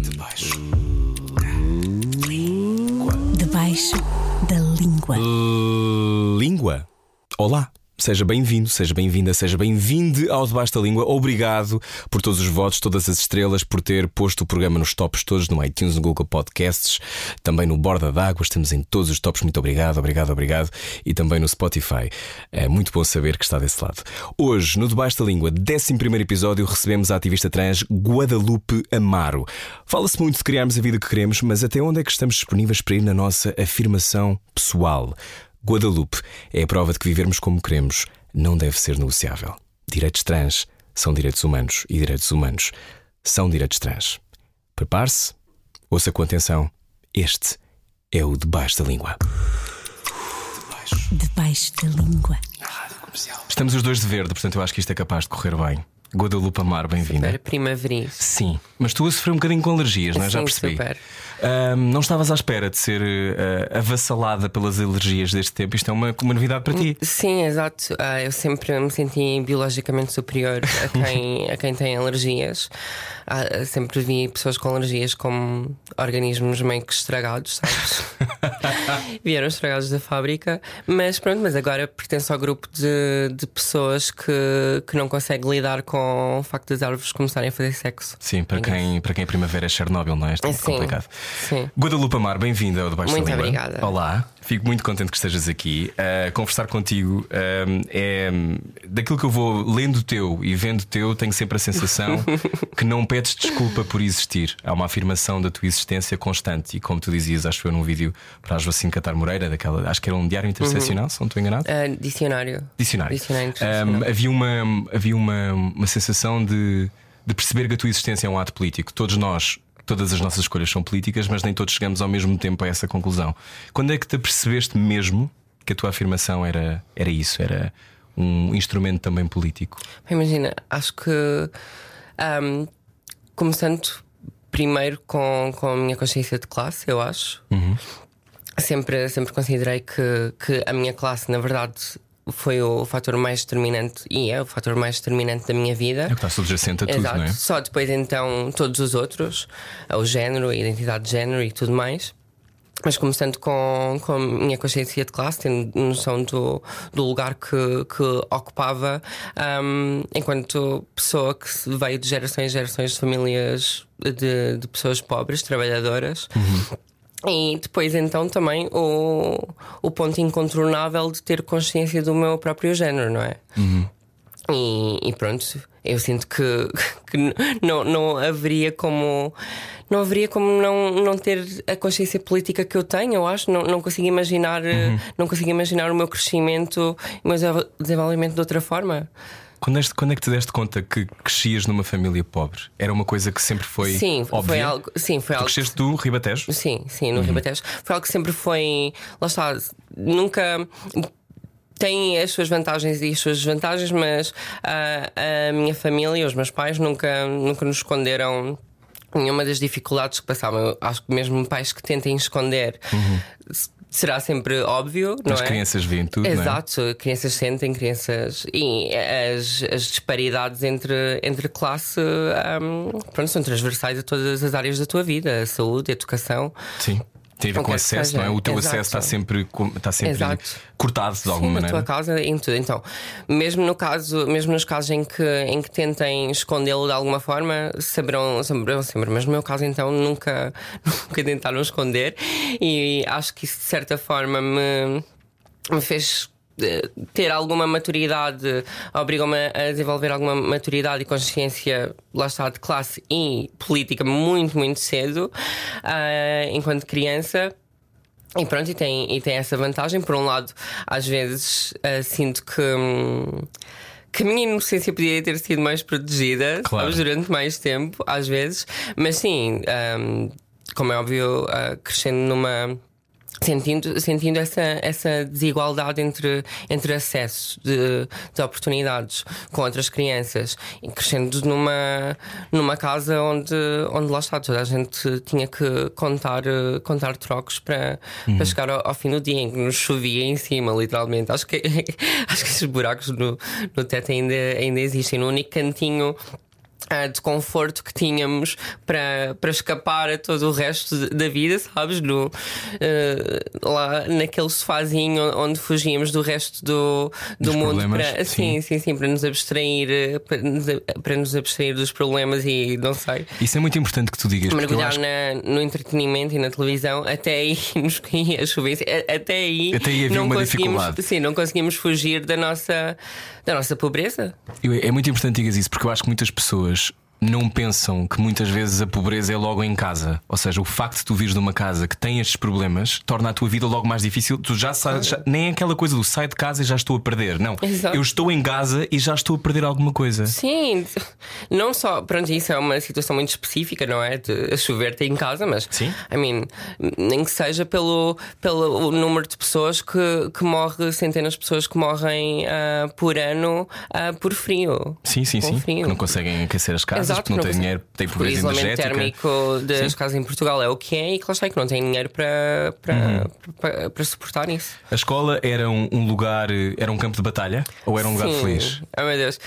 debaixo. Debaixo da língua. Língua. Olá. Seja bem-vindo, seja bem-vinda, seja bem-vinde ao Debaixo da Língua. Obrigado por todos os votos, todas as estrelas, por ter posto o programa nos tops todos, no iTunes, no Google Podcasts, também no Borda d'Água, estamos em todos os tops. Muito obrigado, obrigado, obrigado. E também no Spotify. É muito bom saber que está desse lado. Hoje, no Debaixo da Língua, 11 episódio, recebemos a ativista trans Guadalupe Amaro. Fala-se muito de criarmos a vida que queremos, mas até onde é que estamos disponíveis para ir na nossa afirmação pessoal? Guadalupe é a prova de que vivermos como queremos não deve ser negociável. Direitos trans são direitos humanos e direitos humanos são direitos trans. Prepare-se, ouça com atenção. Este é o Debaixo da Língua. Debaixo da língua. Estamos os dois de verde, portanto eu acho que isto é capaz de correr bem. Guadalupe Amar, bem-vinda. Super primaveril. Sim, mas tu a sofrer um bocadinho com alergias, não é? Já percebi. super. Ahm, não estavas à espera de ser eh, avassalada pelas alergias deste tempo. Isto é uma, uma novidade para ti. Sim, exato. Ah, eu sempre me senti biologicamente superior a quem, a quem tem alergias. Ah, sempre vi pessoas com alergias como organismos meio que estragados, sabes? Vieram estragados da fábrica. Mas pronto, mas agora pertenço ao grupo de, de pessoas que, que não consegue lidar com o facto das árvores começarem a fazer sexo. Sim, para quem, para quem a primavera é Chernobyl, não é? Isto é complicado. Sim. Guadalupe Amar, bem-vinda ao Debaixo Muito da Língua. obrigada. Olá, fico muito contente que estejas aqui. Uh, conversar contigo um, é daquilo que eu vou lendo teu e vendo teu, tenho sempre a sensação que não pedes desculpa por existir. Há uma afirmação da tua existência constante. E como tu dizias, acho que foi num vídeo para a Joacine Catar Moreira, daquela, acho que era um diário interseccional, se não estou enganado. Ah, dicionário. Dicionário. Dicionário Um, havia uma, havia uma, uma sensação de, de perceber que a tua existência é um ato político. Todos nós, todas as nossas escolhas são políticas, mas nem todos chegamos ao mesmo tempo a essa conclusão. Quando é que te percebeste mesmo que a tua afirmação era, era isso? Era um instrumento também político? Imagina, acho que ahm, começando primeiro com, com a minha consciência de classe, eu acho. Sempre, sempre considerei que, que a minha classe, na verdade, foi o fator mais determinante e é o fator mais determinante da minha vida. É que está subjacente a tudo, Exato. não é? Só depois então todos os outros, o género, a identidade de género e tudo mais. Mas começando com, com a minha consciência de classe, tendo noção do, do lugar que, que ocupava, ahm, enquanto pessoa que veio de gerações e gerações de famílias de, de pessoas pobres, trabalhadoras. E depois então também o, o ponto incontornável de ter consciência do meu próprio género, não é? E, e pronto, eu sinto que, que não, não haveria como. Não haveria como não, não ter a consciência política que eu tenho, eu acho. Não, não consigo imaginar eh, não consigo imaginar o meu crescimento e o meu desenvol- desenvolvimento de outra forma. Quando, és- quando é que te deste conta que crescias numa família pobre? Era uma coisa que sempre foi sim, óbvia? foi algo. Sim, foi Tu algo. cresceste do Ribatejo? Sim, sim, no Ribatejo. Foi algo que sempre foi. Lá está, nunca. Tem as suas vantagens e as suas desvantagens, mas ah, a minha família os meus pais nunca, nunca nos esconderam nenhuma das dificuldades que passavam. Eu acho que mesmo pais que tentem esconder s- será sempre óbvio, não As é? crianças veem tudo, é? Exato, crianças sentem, crianças. E as, as disparidades entre, entre classe hum, pronto, são transversais a todas as áreas da tua vida: a saúde, a educação. Sim. Tem a ver com que acesso, não é? O teu Exato. acesso está sempre, com- está sempre Exato. cortado de Sim, alguma na maneira. tua casa, em tudo. Então, mesmo no caso, mesmo nos casos em que, em que tentem escondê-lo de alguma forma, saberão, saberão sempre. Mas no meu caso, então, nunca, nunca tentaram esconder. E acho que isso, de certa forma, me, me fez ter alguma maturidade, obrigou-me a desenvolver alguma maturidade e consciência, lá está, de classe e política muito, muito cedo, ah, enquanto criança. E pronto, e tem, e tem essa vantagem. Por um lado, às vezes ah, sinto que. hum, que a minha inocência podia ter sido mais protegida Claro. sabes, durante mais tempo, às vezes, mas sim, hum, como é óbvio, ah, crescendo numa. Sentindo, sentindo essa, essa desigualdade entre, entre acessos de, de oportunidades com outras crianças e crescendo numa, numa casa onde, onde lá está, toda a gente tinha que contar, contar trocos para, para chegar ao, ao fim do dia em que nos chovia em cima, literalmente. Acho que, acho que esses buracos no, no teto ainda, ainda existem. No único cantinho ah, de conforto que tínhamos para, para escapar a todo o resto da vida, sabes? No, ah, lá naquele sofazinho onde fugíamos do resto do, do Dos mundo para, sim. sim, sim, sim, para nos abstrair eh, para nos, para nos abstrair dos problemas e não sei. Isso é muito importante que tu digas. Mergulhar acho na- no entretenimento e na televisão, até aí nos caía a chover. Até aí, Até aí havia não uma dificuldade. sim, não conseguimos fugir da nossa, da nossa pobreza. É muito importante que digas isso porque eu acho que muitas pessoas byłeś não pensam que muitas vezes a pobreza é logo em casa. Ou seja, o facto de tu vires de uma casa que tem estes problemas torna a tua vida logo mais difícil. Tu já sabes, já- nem é aquela coisa do sai de casa e já estou a perder. Não. Exato. Eu estou em casa e já estou a perder alguma coisa. Sim, não só, pronto, isso é uma situação muito específica, não é? De chover-te em casa, mas Sim. I mean, nem que seja pelo, pelo número de pessoas que, que morre, centenas de pessoas que morrem ah, por ano ah, por frio. Sim, sim, sim. frio. Que não conseguem aquecer as casas Exato, porque não consegue- dinheiro, porque pobreza O isolamento energética. térmico das Sim. casas em Portugal é o que é e que lá está que não tem dinheiro para, para, Uhum. para, para suportar isso. A escola era um, um lugar, era um campo de batalha ou era um lugar Sim. feliz? Oh meu Deus.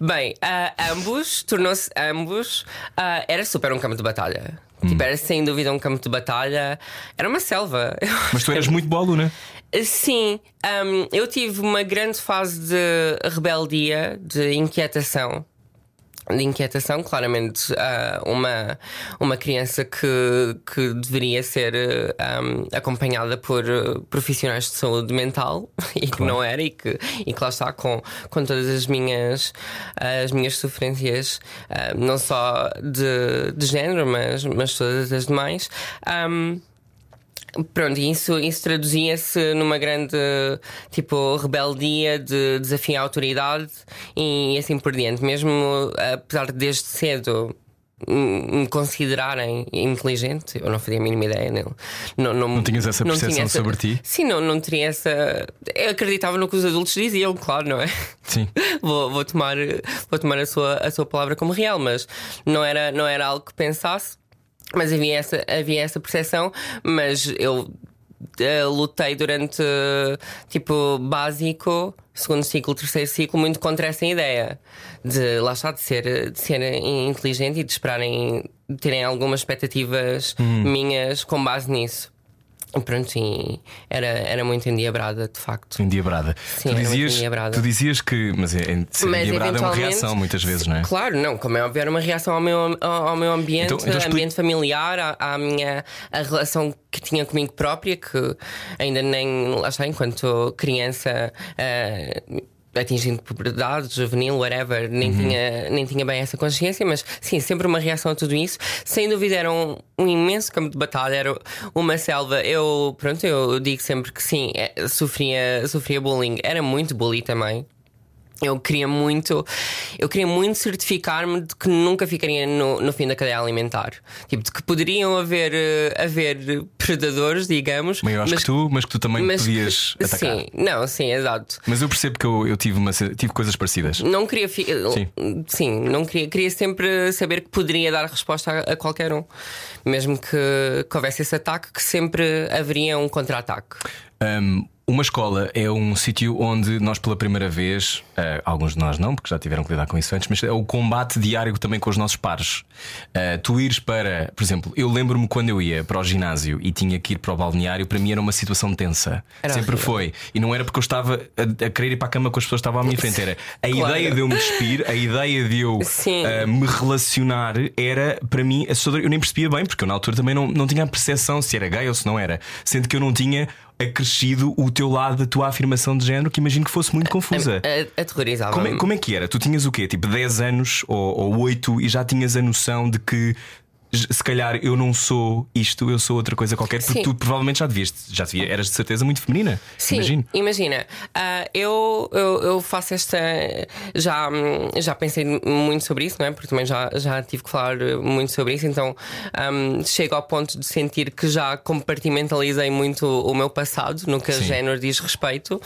Bem, ah, ambos, tornou-se ambos, ah, era super um campo de batalha. Hum. Tipo, era sem dúvida um campo de batalha. Era uma selva. Mas tu eras muito boa aluna. Sim, hum, eu tive uma grande fase de rebeldia, de inquietação. De inquietação, claramente, ah, uma, uma criança que, que deveria ser ah, hum, acompanhada por ah, profissionais de saúde mental e que não era, e que, e que lá está com, com todas as minhas, as minhas sofrências, ah, não só de, de género, mas, mas todas as demais. Hum, Pronto, e isso, isso traduzia-se numa grande tipo rebeldia de desafio à autoridade e assim por diante. Mesmo apesar de desde cedo me considerarem inteligente, eu não fazia a mínima ideia nele. Não, não, Não tinhas essa percepção essa- sobre ti? Sim, não, não teria essa. Eu acreditava no que os adultos diziam, claro, não é? Sim. vou, vou tomar, vou tomar a, sua, a sua palavra como real, mas não era, não era algo que pensasse. Mas havia essa, havia essa percepção, mas eu eh, lutei durante eh, tipo básico, segundo ciclo, terceiro ciclo, muito contra essa ideia de lá está, de ser, de ser inteligente e de esperarem de terem algumas expectativas minhas com base nisso. Pronto, e era, era muito endiabrada, de facto. Endiabrada. Sim, tu, era muito dizias, endiabrada. tu dizias que. Mas é, é, ser Mas endiabrada é uma reação muitas vezes, não é? Claro, não, como é óbvio, era uma reação ao meu, ao, ao meu ambiente, Então- então explica- ambiente familiar, à, à minha a relação que tinha comigo própria, que ainda nem lá está, enquanto criança. eh, Atingindo puberdade, juvenil, whatever, nem, Uhum. tinha, nem tinha bem essa consciência, mas sim, sempre uma reação a tudo isso. Sem dúvida, era um, um imenso campo de batalha, era uma selva. Eu, pronto, eu digo sempre que sim, eh, sofria, sofria bullying, era muito bullying também. Eu queria muito, eu queria muito certificar-me de que nunca ficaria no, no fim da cadeia alimentar. Tipo, de que poderiam haver, eh, haver predadores, digamos. Mas eu acho que tu, mas que tu também mas podias atacar. Sim, não, sim, exato. Mas eu percebo que eu, eu tive, uma, tive coisas parecidas. Não queria fi- Sim. sim, não queria, queria sempre saber que poderia dar resposta a, a qualquer um. Mesmo que, que houvesse esse ataque, que sempre haveria um contra-ataque. Um, uma escola é um sítio onde nós, pela primeira vez, uh, alguns de nós não, porque já tiveram que lidar com isso antes, mas é o combate diário também com os nossos pares. Uh, tu ires para, por exemplo, eu lembro-me quando eu ia para o ginásio e tinha que ir para o balneário, para mim era uma situação tensa. Era Sempre horrível. foi. E não era porque eu estava a, a querer ir para a cama com as pessoas que estavam à minha frente. Era a Claro. ideia de eu me despir, a ideia de eu uh, me relacionar era para mim assustador. Eu nem percebia bem, porque eu na altura também não, não tinha a percepção se era gay ou se não era. Sendo que eu não tinha acrescido o teu lado da tua afirmação de género, que imagino que fosse muito confusa. Aterrorizava. Como é, como é que era? Tu tinhas o quê? Tipo 10 anos ou, ou 8 e já tinhas a noção de que se calhar eu não sou isto, eu sou outra coisa qualquer, porque Sim. tu provavelmente já devias, já devia, eras de certeza muito feminina. Sim, Imagino. imagina, ah, eu, eu, eu faço esta. Já, já pensei muito sobre isso, não é? Porque também já, já tive que falar muito sobre isso, então hum, chego ao ponto de sentir que já compartimentalizei muito o meu passado no que a Sim. género diz respeito.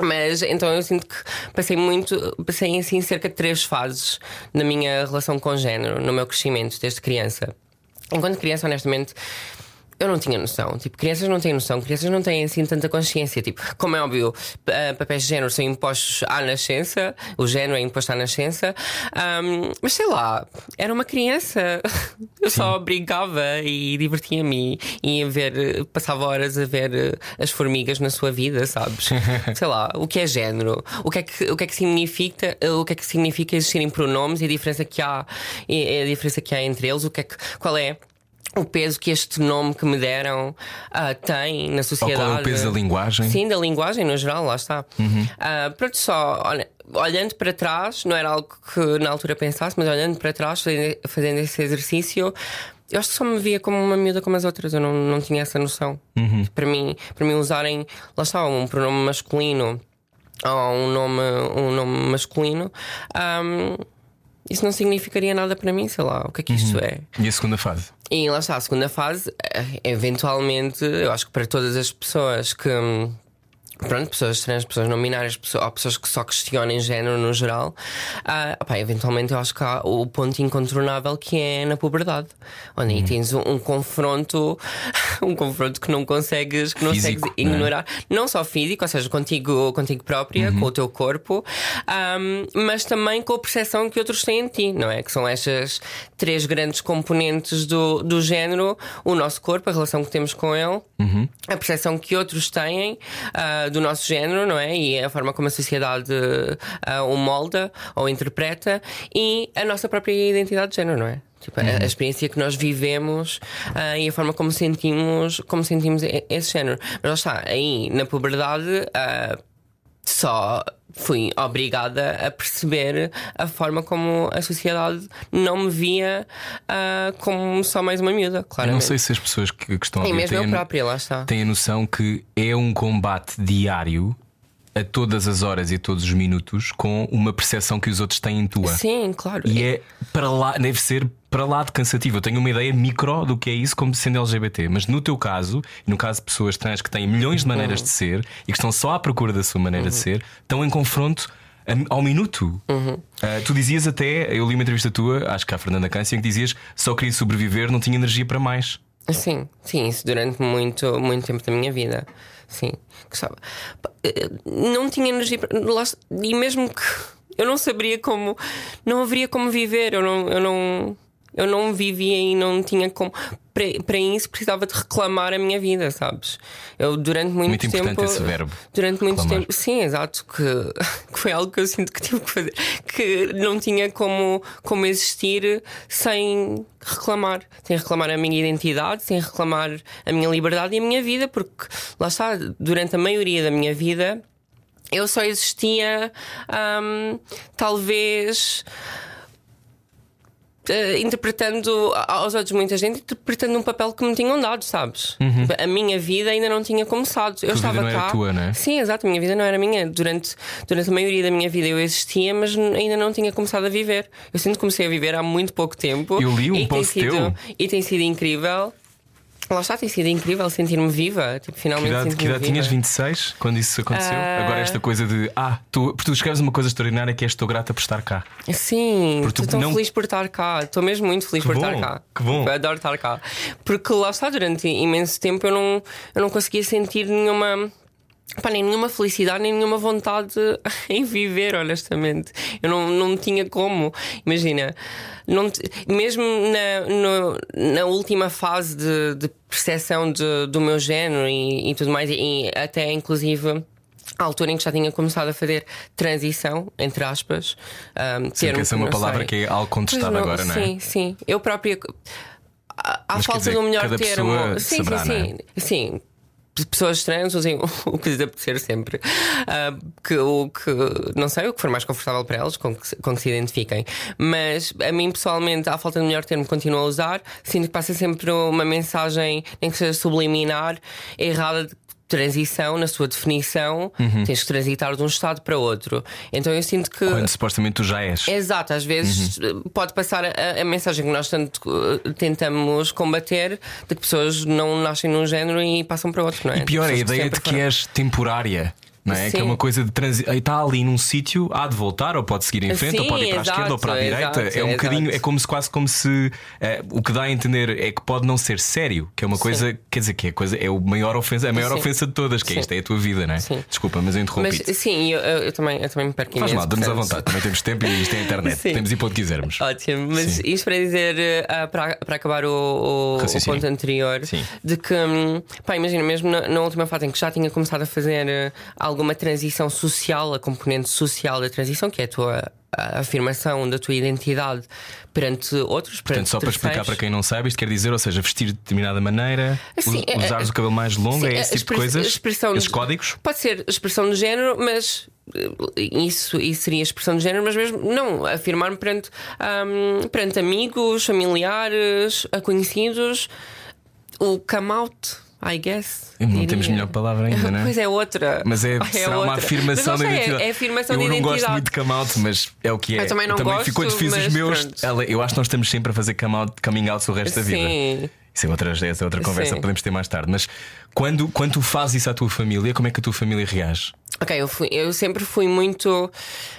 Mas então eu sinto que passei muito, passei assim cerca de três fases na minha relação com o género, no meu crescimento desde criança. Enquanto criança, honestamente, eu não tinha noção. Tipo, crianças não têm noção, crianças não têm assim tanta consciência. Tipo, como é óbvio, pa- papéis de género são impostos à nascença, o género é imposto à nascença, Ahm, mas sei lá, era uma criança. Eu só brincava e divertia-me e ia ver, passava horas a ver eh, as formigas na sua vida, sabes? sei lá, o que é género, o que é que, o que, é que significa, o que é que significa existirem pronomes e a diferença que há, e a diferença que há entre eles, o que é que, qual é o peso que este nome que me deram ah, tem na Ou sociedade. qual é o peso da linguagem? Sim, da linguagem no geral, lá está. Ah, pronto, só olha, olhando para trás, não era algo que na altura pensasse, mas olhando para trás, fazendo, fazendo esse exercício, eu acho que só me via como uma miúda como as outras, eu não, não tinha essa noção. Para, mim, para mim, usarem, lá está, um pronome masculino ou um nome, um nome masculino. ahm, isso não significaria nada para mim, sei lá, o que é que isto é? E a segunda fase? E lá está, a segunda fase, eh, eventualmente, eu acho que para todas as pessoas que. Hum, Pronto, pessoas trans, pessoas não binárias, pessoas, ou pessoas que só questionem género no geral, ah, opá, eventualmente eu acho que há o ponto incontornável que é na puberdade, onde aí tens um, um confronto, um confronto que não consegues, que não Físico, consegues não é? ignorar, não só físico, ou seja, contigo, contigo própria, com o teu corpo, ahm, mas também com a percepção que outros têm de ti, não é? Que são estas três grandes componentes do, do género: o nosso corpo, a relação que temos com ele, a percepção que outros têm ah, do nosso género, não é? E a forma como a sociedade ah, o molda ou interpreta, e a nossa própria identidade de género, não é? Tipo, a- a, experiência que nós vivemos ah, e a forma como sentimos, como sentimos esse género. Mas lá está, aí na puberdade ah, só fui obrigada a perceber a forma como a sociedade não me via ah, como só mais uma miúda, Eu claramente. não sei se as pessoas que, que estão a mesmo têm, eu própria, lá está. têm a noção que é um combate diário a todas as horas e a todos os minutos com uma percepção que os outros têm tua. Sim, claro. E é para lá, deve ser para lá de cansativo. Eu tenho uma ideia micro do que é isso como sendo LGBT, mas no teu caso, e no caso de pessoas trans que têm milhões de maneiras Uhum. de ser e que estão só à procura da sua maneira de ser, estão em confronto ao minuto. Uhum. Ah, tu dizias até, eu li uma entrevista tua, acho que à Fernanda Câncer, que dizias só queria sobreviver, não tinha energia para mais. Sim, sim, isso durante muito, muito tempo da minha vida. Sim, gostava. Eh, Não tinha energia E mesmo que eu não saberia como. Não haveria como viver. Eu não. Eu não eu não vivia e não tinha como. Para, isso precisava de reclamar a minha vida, sabes? Eu durante muito, Muito tempo. importante esse verbo, Durante muito reclamar. tempo. Sim, exato. Que, que foi algo que eu sinto que tive que fazer. Que não tinha como, como existir sem reclamar. Sem reclamar a minha identidade, sem reclamar a minha liberdade e a minha vida, porque lá está, durante a maioria da minha vida. Eu só existia, hum, talvez, eh, interpretando a- aos outros, muita gente, interpretando um papel que me tinham dado, sabes? A minha vida ainda não tinha começado. Eu Uhum. vida estava não era cá. tua, não é? Sim, exato, a minha vida não era minha. Durante, durante a maioria da minha vida eu existia, mas ainda não tinha começado a viver. Eu sinto que comecei a viver há muito pouco tempo. Eu li um post sido, teu. E tem sido incrível. Lá está, tem sido incrível sentir-me viva. Tipo, Que finalmente idade, que idade tinhas? 26 quando isso aconteceu? Ah. Agora esta coisa de ah, tu, porque tu escreves uma coisa extraordinária que é estou grata por estar cá. Sim, Porque estou não- feliz por estar cá. Estou mesmo muito feliz Que por bom, estar cá. que bom. Eu adoro estar cá. Porque lá está, durante imenso tempo eu não, eu não conseguia sentir nenhuma. Pá, nem nenhuma felicidade, nem nenhuma vontade em viver, honestamente. Eu não, não tinha como. Imagina, não mesmo na, no- na última fase de, de percepção de- do meu género e, e tudo mais, e, até inclusive à altura em que já tinha começado a fazer transição, entre aspas. Um, Sim, termo essa é uma palavra sei. que é algo contestado agora, não é? Sim, sim. Eu própria. À, Mas falta dizer, de um melhor termo. sim, saberá, sim, não é? sim. Pessoas trans usem o que lhes apetecer sempre. Ah, que, o que, não sei, o que for mais confortável para elas, com que, com que se identifiquem. Mas a mim, pessoalmente, à falta de melhor termo, continuo a usar. Sinto que passa sempre uma mensagem, nem que seja subliminar, errada transição na sua definição. Uhum. Tens que transitar de um estado para outro. Então eu sinto que. Quando supostamente tu já és. Exato, às vezes Uhum. eh, pode passar a, a mensagem que nós tanto eh, tentamos combater de que pessoas não nascem num género e passam para outro, não é? E pior a ideia de que foram- és temporária. Não é? Que é Sim. uma coisa de transi... Está ali num sítio, há de voltar, ou pode seguir em frente, ou Sim, pode ir para a esquerda ou para a exato, direita. exato, é um bocadinho, exato. é como se quase como se eh, o que dá a entender é que pode não ser sério, que é uma coisa, quer dizer, que é, coisa, é o maior ofensa, a maior Sim. ofensa de todas, que é Sim. isto é a tua vida, não é? Sim. Desculpa, mas eu Mas interrompi. sim, eu, eu- eu também, eu também me perco Faz mal, damos à vontade, também temos tempo e isto é a internet. Sim. Temos ir para onde quisermos. Ótimo, mas Sim. isto para dizer, eh, para, para acabar o, o- o ponto anterior, Sim. de que, hum, pá, imagina, mesmo na, na última fase em que já tinha começado a fazer eh, alguma transição social, a componente social da transição, que é a tua a afirmação da tua identidade perante outros, Portanto, perante só para explicar para quem não sabe, isto quer dizer, ou seja, vestir de determinada maneira, Sim, us- é- usares o cabelo mais longo, Sim, é a esse tipo de coisas? Esses códigos? Pode ser expressão de género, mas eh, isso, isso seria expressão de género, mas mesmo não, afirmar-me perante, ahm, perante amigos, familiares, conhecidos, o come out, I guess. Não diria. temos melhor palavra ainda, não é? Pois é outra. Mas é, será uma outra. afirmação da não sei, é- identidade. É, afirmação eu de não identidade. gosto muito de come out, mas é o que é. Eu também não gosto, Quando fiz os meus, pronto. eu acho que nós estamos sempre a fazer come out, coming out o resto da vida. Sim. Isso é outra, essa é outra conversa, Sim. podemos ter mais tarde. Mas quando, quando tu fazes isso à tua família, como é que a tua família reage? Ok, eu, fui- eu sempre fui muito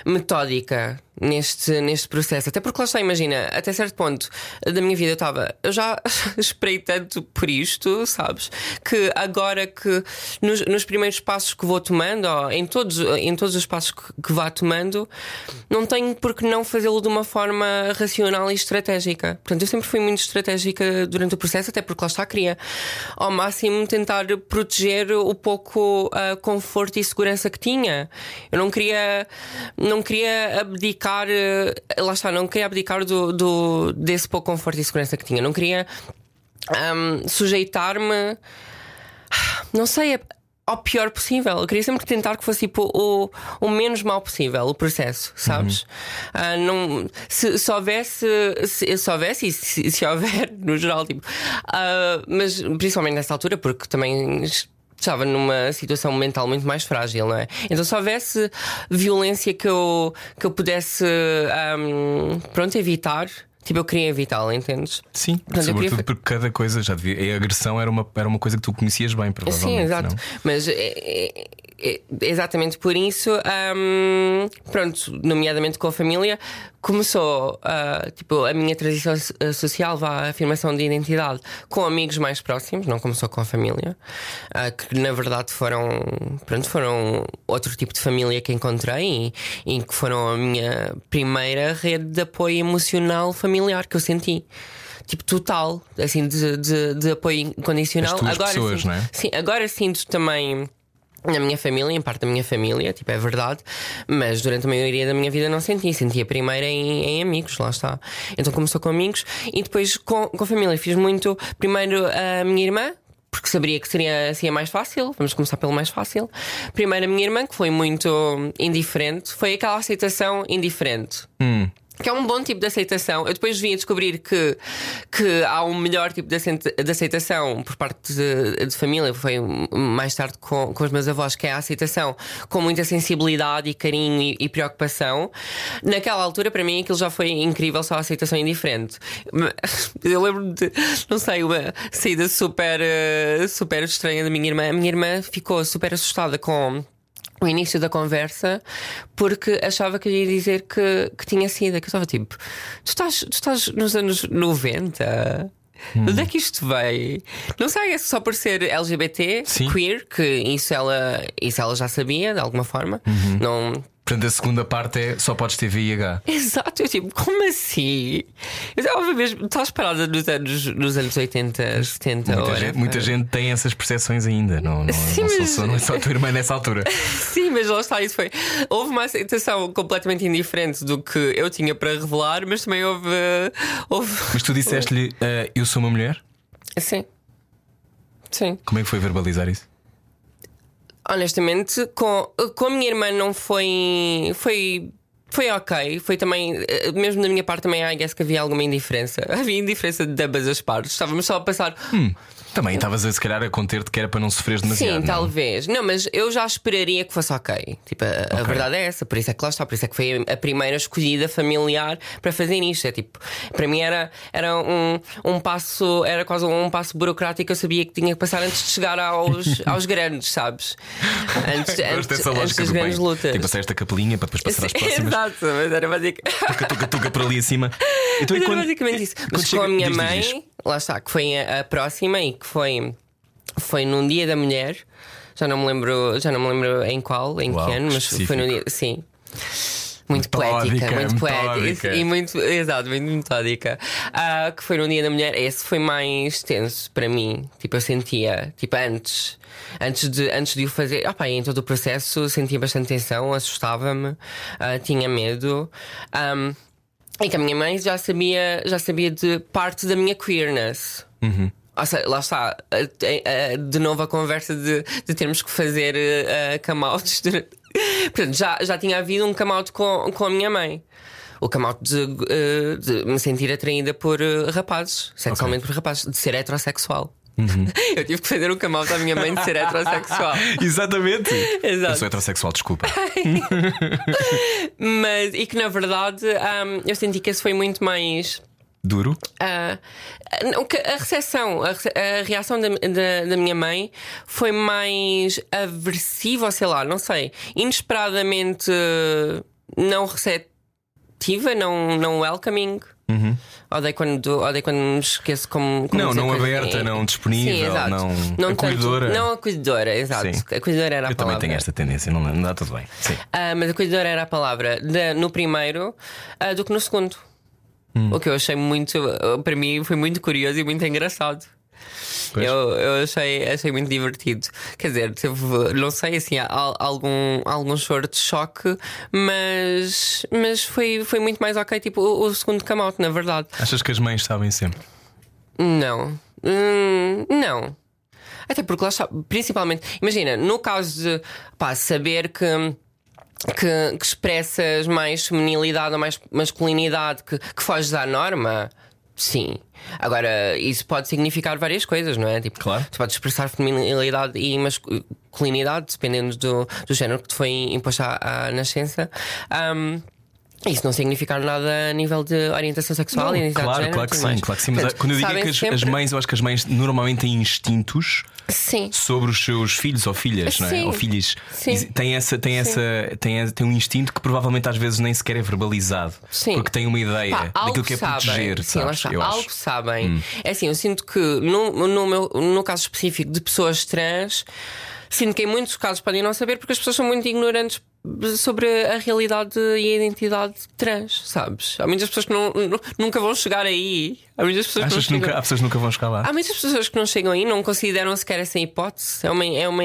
metódica neste, neste processo. Até porque lá está, imagina, até certo ponto da minha vida eu estava. Eu já esperei tanto por isto, sabes? Que agora que nos, nos primeiros passos que vou tomando, ou em todos, em todos os passos que, que vá tomando, não tenho por que não fazê-lo de uma forma racional e estratégica. Portanto, eu sempre fui muito estratégica durante o processo, até porque lá está, queria ao máximo tentar proteger o pouco ah, conforto e segurança que tinha. Eu não queria, não queria abdicar, eh, lá está, não queria abdicar do, do- desse pouco conforto e segurança que tinha. Não queria ahm, sujeitar-me, não sei, ao pior possível. Eu queria sempre tentar que fosse tipo, o, o menos mal possível o processo, sabes? Ah, não, se, se houvesse, se, se houvesse e se, se houver, no geral, tipo, ah, mas principalmente nessa altura, porque também. Estava numa situação mental muito mais frágil, não é? Então, se houvesse violência que eu, que eu pudesse, ahm, pronto, evitar, tipo, eu queria evitá-la, entendes? Sim, Portanto, sobretudo queria- porque cada coisa já devia. A agressão era uma, era uma coisa que tu conhecias bem, provavelmente. Sim, exato. não? Mas é- é exatamente por isso, hum, pronto, nomeadamente com a família, começou ah, tipo, a minha transição so- social, vá, a afirmação de identidade com amigos mais próximos, não começou com a família, ah, que na verdade foram, pronto, foram outro tipo de família que encontrei e, e que foram a minha primeira rede de apoio emocional familiar que eu senti. Tipo, total, assim, de, de, de apoio incondicional. As tuas agora pessoas, sim, não é? Sim, agora sinto também na minha família, em parte da minha família, tipo, é verdade, mas durante a maioria da minha vida não senti. Senti a primeira em, em amigos, lá está. Então começou com amigos e depois com, com a família. Fiz muito, primeiro a minha irmã. Porque saberia que seria assim mais fácil, vamos começar pelo mais fácil. Primeiro a minha irmã, que foi muito indiferente, foi aquela aceitação indiferente. Que é um bom tipo de aceitação. Eu depois vim a descobrir que, que há um melhor tipo de aceita- de aceitação por parte de, de família. Foi mais tarde com, com os meus avós, que é a aceitação com muita sensibilidade e carinho e, e preocupação. Naquela altura, para mim, aquilo já foi incrível, só a aceitação indiferente. Eu lembro de, não sei, uma saída super, eh, super estranha da minha irmã. A minha irmã ficou super assustada com o início da conversa porque achava que eu ia dizer que, que tinha sido. Que eu estava tipo, tu estás, tu estás nos anos 90? De onde é que isto veio? Não sei, é só por ser LGBT, Sim. queer, que isso ela, isso ela já sabia de alguma forma. Não, Portanto, a segunda parte é só podes ter VIH. Exato, eu tipo, como assim? Eu estava mesmo, estás parada nos anos, nos anos 80, 70 Muita, gente, muita gente tem essas percepções ainda. Não, não, Sim, não, sou mas- só, não é só a tua irmã nessa altura. Sim, mas lá está, isso foi. Houve uma aceitação completamente indiferente do que eu tinha para revelar, mas também houve. houve... Mas tu disseste-lhe, "Ah, eu sou uma mulher? Sim. Sim. Como é que foi verbalizar isso? Honestamente, com, com a minha irmã não foi. Foi. Foi ok, foi também, eh, mesmo da minha parte também, I guess que havia alguma indiferença. Havia indiferença de ambas as partes. Estávamos só a passar. Também estavas a se calhar a conter-te que era para não sofreres demasiado. Sim, não? talvez. Não, mas eu já esperaria que fosse ok. Tipo, a, a verdade é essa, por isso é que lá está, por isso é que foi a primeira escolhida familiar para fazer isto. É tipo, para mim era, era um, um passo, era quase um passo burocrático que eu sabia que tinha que passar antes de chegar aos, aos grandes, sabes? Antes, antes, antes das grandes bem. lutas. Tem que passar esta capelinha para depois passar às próximas. Exato, mas era basicamente. Tuca, tuca, tuca para ali acima. Então, Mas era quando- basicamente isso. Mas chega- com a minha diz, diz, mãe, diz. Lá está, que foi a, a próxima e que foi, foi num dia da mulher. Já não me lembro, já não me lembro em qual, em Uau, que ano, mas foi no dia. Sim. Muito Metódica, poética, muito metódica. poética e muito, exato, muito metódica. Ah, que foi no Dia da Mulher. Esse foi mais tenso para mim. Tipo, eu sentia, tipo, antes, antes de, antes de o fazer, opa, em todo o processo sentia bastante tensão, assustava-me, ah, tinha medo. Ahm, e que a minha mãe já sabia, já sabia de parte da minha queerness. Ou seja, lá está, de novo a conversa de, de termos que fazer uh, come outs. Portanto, já, já tinha havido um come out com, com a minha mãe. O come out de, eh, de me sentir atraída por rapazes, sexualmente por rapazes, de ser heterossexual. Eu tive que fazer um come out à minha mãe de ser heterossexual. Exatamente. Exato. Eu sou heterossexual, desculpa. Mas, e que na verdade ahm, eu senti que esse foi muito mais. Duro. Ah, não, que a recepção, a, a reação da, da, da minha mãe foi mais aversiva, sei lá, não sei, inesperadamente não receptiva, não, não welcoming. Odeio, quando, odeio quando me esqueço como. como Não, não aberta, em- não disponível, Sim, exato. não tanto- acolhedora. não acolhedora, exato. Sim. Acolhedora era a Eu também palavra. tenho esta tendência, não, não dá tudo bem. Sim. Ah, mas acolhedora era a palavra da- no primeiro ah, do que no segundo. Hum. O que eu achei muito, ah, para mim, foi muito curioso e muito engraçado. Pois. Eu, eu achei, achei muito divertido. Quer dizer, teve, não sei assim, há algum, algum choro de choque, mas, mas foi, foi muito mais ok. Tipo, o, o segundo come out, na verdade. Achas que as mães sabem sempre? Não. Hum, não. Até porque lá está, principalmente, imagina, no caso de pá, saber que. Que, que expressas mais feminilidade ou mais masculinidade que, que foges à norma, sim. Agora, isso pode significar várias coisas, não é? Tipo, Claro. Tu podes expressar feminilidade e masculinidade, dependendo do, do género que te foi imposto à, à nascença. Ahm, isso não significar nada a nível de orientação sexual e identidade de claro, género, claro que sim, mais. claro que sim. Mas Portanto, quando eu digo sabem que as, sempre- as mães, eu acho que as mães normalmente têm instintos Sim. sobre os seus filhos ou filhas, não é? Sim. Ou filhos. Sim. Tem, essa, tem, essa, tem, tem um instinto que provavelmente às vezes nem sequer é verbalizado. Sim. Porque tem uma ideia Pá, daquilo que é sabem. proteger. Sim, sabes? Eu algo acho. Hum. sabem. É assim, eu sinto que no, no, meu, no caso específico de pessoas trans, sinto que em muitos casos podem não saber porque as pessoas são muito ignorantes sobre a realidade e a identidade trans, sabes? Há muitas pessoas que não, nu- nunca vão chegar aí. Há muitas pessoas Achas que não nunca, chegam. há pessoas que nunca vão chegar lá? Há muitas pessoas que não chegam aí, não consideram sequer essa hipótese. É uma, é uma,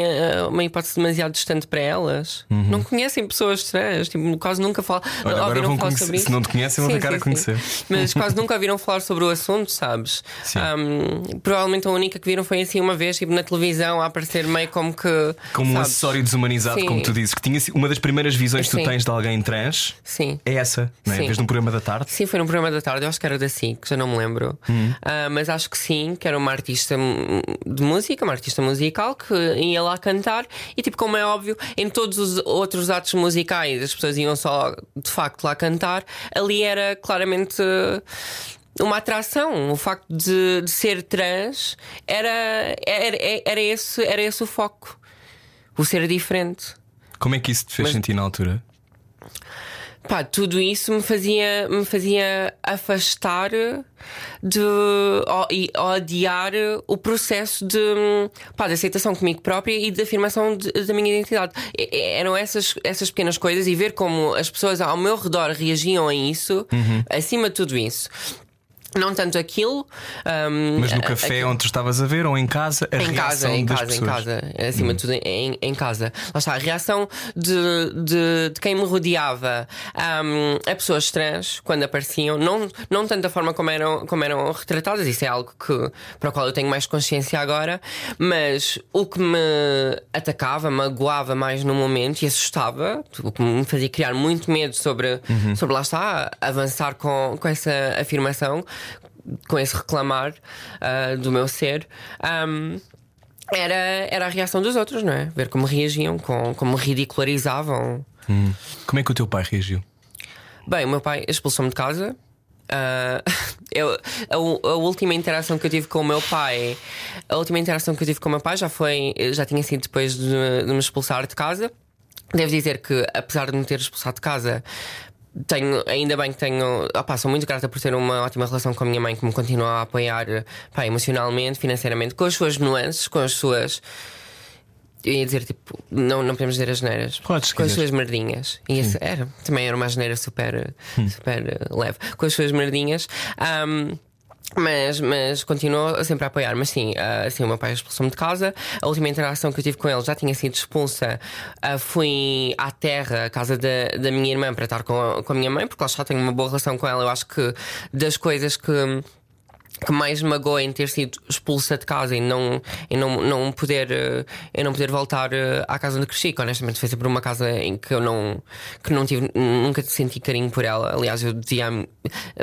uma hipótese demasiado distante para elas. Não conhecem pessoas trans, tipo, quase nunca falam. Uhum. Olha, ouviram vão falar conhecer- sobre se não te conhecem, vão Sim, ficar a conhecer. sim. Mas quase nunca ouviram falar sobre o assunto, sabes? Ahm, provavelmente a única que viram foi assim uma vez, tipo na televisão, a aparecer meio como que. Como um sabes? acessório desumanizado, como tu dizes, que tinha uma das primeiras visões que tu Sim. tens de alguém trans Sim. é essa, não é? Sim. Vês num programa da tarde. Sim, foi num programa da tarde, eu acho que era da SIC, já não me lembro. Uhum. Ah, mas acho que sim, que era uma artista hum, de música, uma artista musical que ia lá cantar e, tipo, como é óbvio, em todos os outros atos musicais as pessoas iam só de facto lá cantar, ali era claramente. Uma atração, o facto de, de ser trans era, era, era, esse, era esse o foco, o ser diferente. Como é que isso te fez Mas- sentir na altura? Pá, tudo isso me fazia, me fazia afastar de o- e odiar o processo de, pá, de aceitação comigo própria e de afirmação de- da minha identidade. E- Eram essas, essas pequenas coisas e ver como as pessoas ao meu redor reagiam a isso, acima de tudo isso. Não tanto aquilo. hum, Mas no café aquilo- onde tu estavas a ver ou em casa? A em casa, reação em das casa, em pessoas? casa, acima de tudo em, em casa. Lá está, a reação de, de, de quem me rodeava ahm, a pessoas trans quando apareciam, não, não tanto da forma como eram, como eram retratadas, isso é algo que, para o qual eu tenho mais consciência agora, mas o que me atacava, magoava mais no momento e assustava, o que me fazia criar muito medo sobre, sobre lá está, avançar com, com essa afirmação com esse reclamar uh, do meu ser. Um, era, era a reação dos outros, não é? Ver como reagiam, com, como ridicularizavam. Hum. Como é que o teu pai reagiu? Bem, o meu pai expulsou-me de casa. Uh, eu, a, a, última interação que eu tive com o meu pai, a última interação que eu tive com o meu pai já foi, já tinha sido depois de, de me expulsar de casa. Devo dizer que, apesar de me ter expulsado de casa, tenho, ainda bem que tenho. Opa, sou muito grata por ter uma ótima relação com a minha mãe que me continua a apoiar pá, emocionalmente, financeiramente, com as suas nuances, com as suas. Eu ia dizer tipo, não, não podemos dizer as geneiras. Podes, com as suas merdinhas. E esse, era, também era uma geneira super, hum. super leve. Com as suas merdinhas. Um, mas, mas continuou sempre a apoiar. Mas sim, assim, o meu pai expulsou-me de casa. A última interação que eu tive com ele já tinha sido expulsa. Uh, fui à terra, à casa da, da minha irmã, para estar com a, com a minha mãe, porque lá já tenho uma boa relação com ela. Eu acho que das coisas que que mais magoa em ter sido expulsa de casa e não, e não, não poder e não poder voltar eh, à casa onde cresci, que honestamente foi sempre uma casa em que eu não que não tive nunca senti carinho por ela. Aliás, eu dizia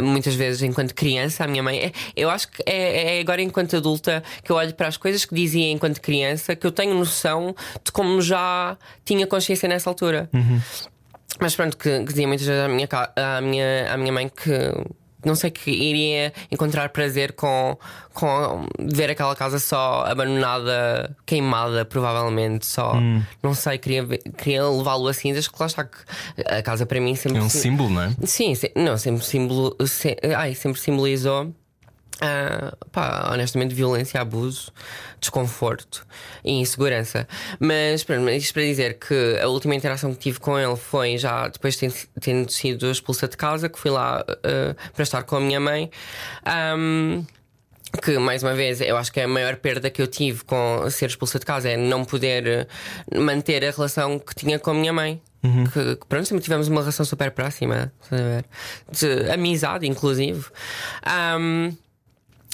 muitas vezes enquanto criança à minha mãe, é, eu acho que é, é agora enquanto adulta que eu olho para as coisas que dizia enquanto criança que eu tenho noção de como já tinha consciência nessa altura. Uhum. Mas pronto, que, que dizia muitas vezes à minha, à minha, à minha mãe que não sei que iria encontrar prazer com, com ver aquela casa só abandonada, queimada, provavelmente. Só hum. não sei, queria, queria levá-lo assim, desde que lá está que a casa para mim sempre. É um símbolo, não é? Sim, sim não, sempre, símbolo, se, ai, sempre simbolizou Uh, pá, honestamente, violência, abuso, desconforto e insegurança. Mas pronto, isto para dizer que a última interação que tive com ele foi já depois de tendo sido expulsa de casa, que fui lá uh, para estar com a minha mãe. Um, que mais uma vez eu acho que a maior perda que eu tive com ser expulsa de casa é não poder manter a relação que tinha com a minha mãe. Uhum. Que, que pronto, sempre tivemos uma relação super próxima, de amizade, inclusive. Um,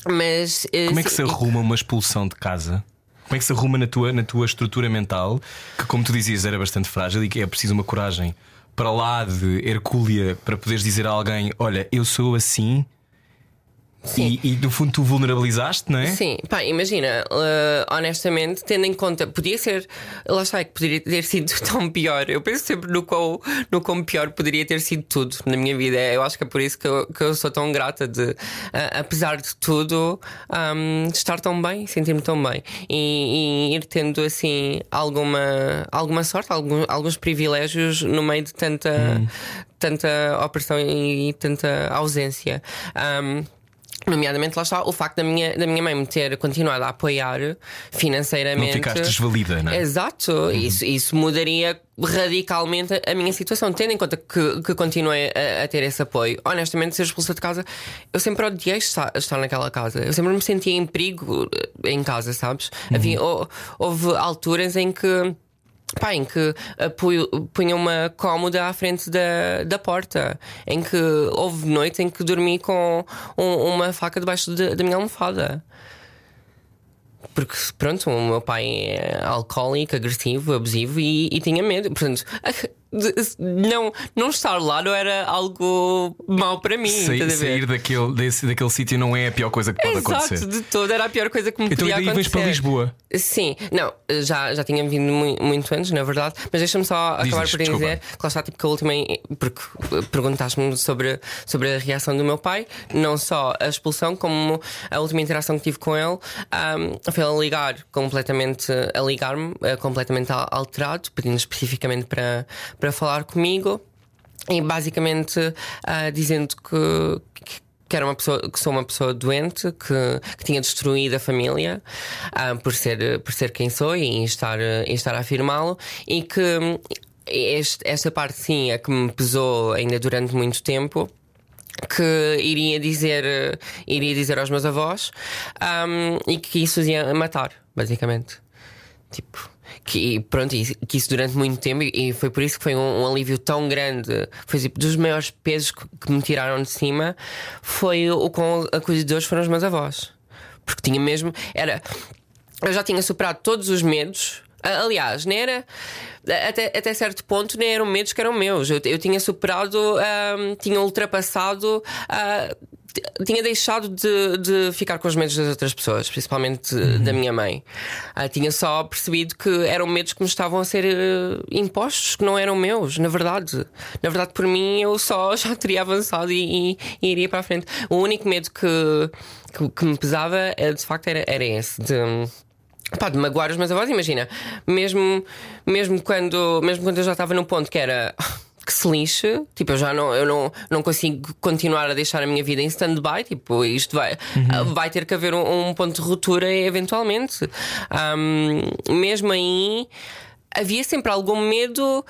mas, eh, Como é que se arruma uma expulsão de casa? Como é que se arruma na tua, na tua estrutura mental, que, como tu dizias, era bastante frágil e que é preciso uma coragem para lá de Hercúlea para poderes dizer a alguém: Olha, eu sou assim e, e, no fundo tu vulnerabilizaste, não é? Sim, pá, imagina, uh, honestamente, tendo em conta, podia ser, lá está, que poderia ter sido tão pior. Eu penso sempre no quão, no quão pior poderia ter sido tudo na minha vida. Eu acho que é por isso que eu, que eu sou tão grata de, uh, apesar de tudo, um, estar tão bem, sentir-me tão bem e, e, ir tendo assim alguma, alguma sorte, algum, alguns privilégios no meio de tanta, hum. tanta opressão e, e tanta ausência. Um, Nomeadamente, lá está o facto da minha, da minha mãe me ter continuado a apoiar financeiramente. Não ficaste desvalida, não é? Exato, uhum. isso, isso mudaria radicalmente a minha situação, tendo em conta que, que continuei a, a, ter esse apoio. Honestamente, ser expulsa de casa, eu sempre odiei estar, estar naquela casa. Eu sempre me sentia em perigo eh, em casa, sabes? Uhum. Havia, houve alturas em que Pá, em que uh, punha uma cómoda à frente da, da porta, em que houve noites em que dormi com um, uma faca debaixo de, da minha almofada. Porque, pronto, o meu pai é alcoólico, agressivo, abusivo e, e tinha medo. Portanto, não, não estar lá não era algo mau para mim. Sair, sair daquele, desse, daquele sítio não é a pior coisa que pode Exato, acontecer. de todo, era a pior coisa que me então, podia acontecer. Então, para Lisboa? Sim, não, já, já tinha vindo muito, antes, na verdade, mas deixa-me só Diz acabar por dizer desculpa. que lá está, tipo, que a última. Porque perguntaste-me sobre, sobre a reação do meu pai, não só a expulsão, como a última interação que tive com ele, um, foi a ligar completamente, a ligar-me uh, completamente alterado, pedindo especificamente para para falar comigo e basicamente uh, dizendo que, que era uma pessoa que sou uma pessoa doente que, que tinha destruído a família uh, por ser por ser quem sou e estar estar a afirmá-lo e que este, esta parte sim é que me pesou ainda durante muito tempo que iria dizer iria dizer aos meus avós um, e que isso ia matar basicamente. Tipo que, pronto, que isso durante muito tempo, e foi por isso que foi um, um alívio tão grande. Foi tipo, dos maiores pesos que, que, me tiraram de cima. Foi o com acolhedores foram os meus avós. Porque tinha mesmo. Era. Eu já tinha superado todos os medos. Aliás, nem era. Até, até certo ponto, nem eram medos que eram meus. Eu, eu tinha superado, um, tinha ultrapassado. Uh, tinha deixado de, de ficar com os medos das outras pessoas, principalmente da minha mãe. Ah, tinha só percebido que eram medos que me estavam a ser eh, impostos, que não eram meus, na verdade. Na verdade, por mim, eu só já teria avançado e, e- e iria para a frente. O único medo que, que, que me pesava, eh, de facto, era, era esse. De, Pá, de magoar os meus avós, imagina, mesmo, mesmo, quando, mesmo quando eu já estava no ponto que era que se lixe, tipo, eu já não, eu não, não consigo continuar a deixar a minha vida em stand-by, tipo, isto vai, vai ter que haver um, um ponto de ruptura eventualmente. Ahm, mesmo aí, havia sempre algum medo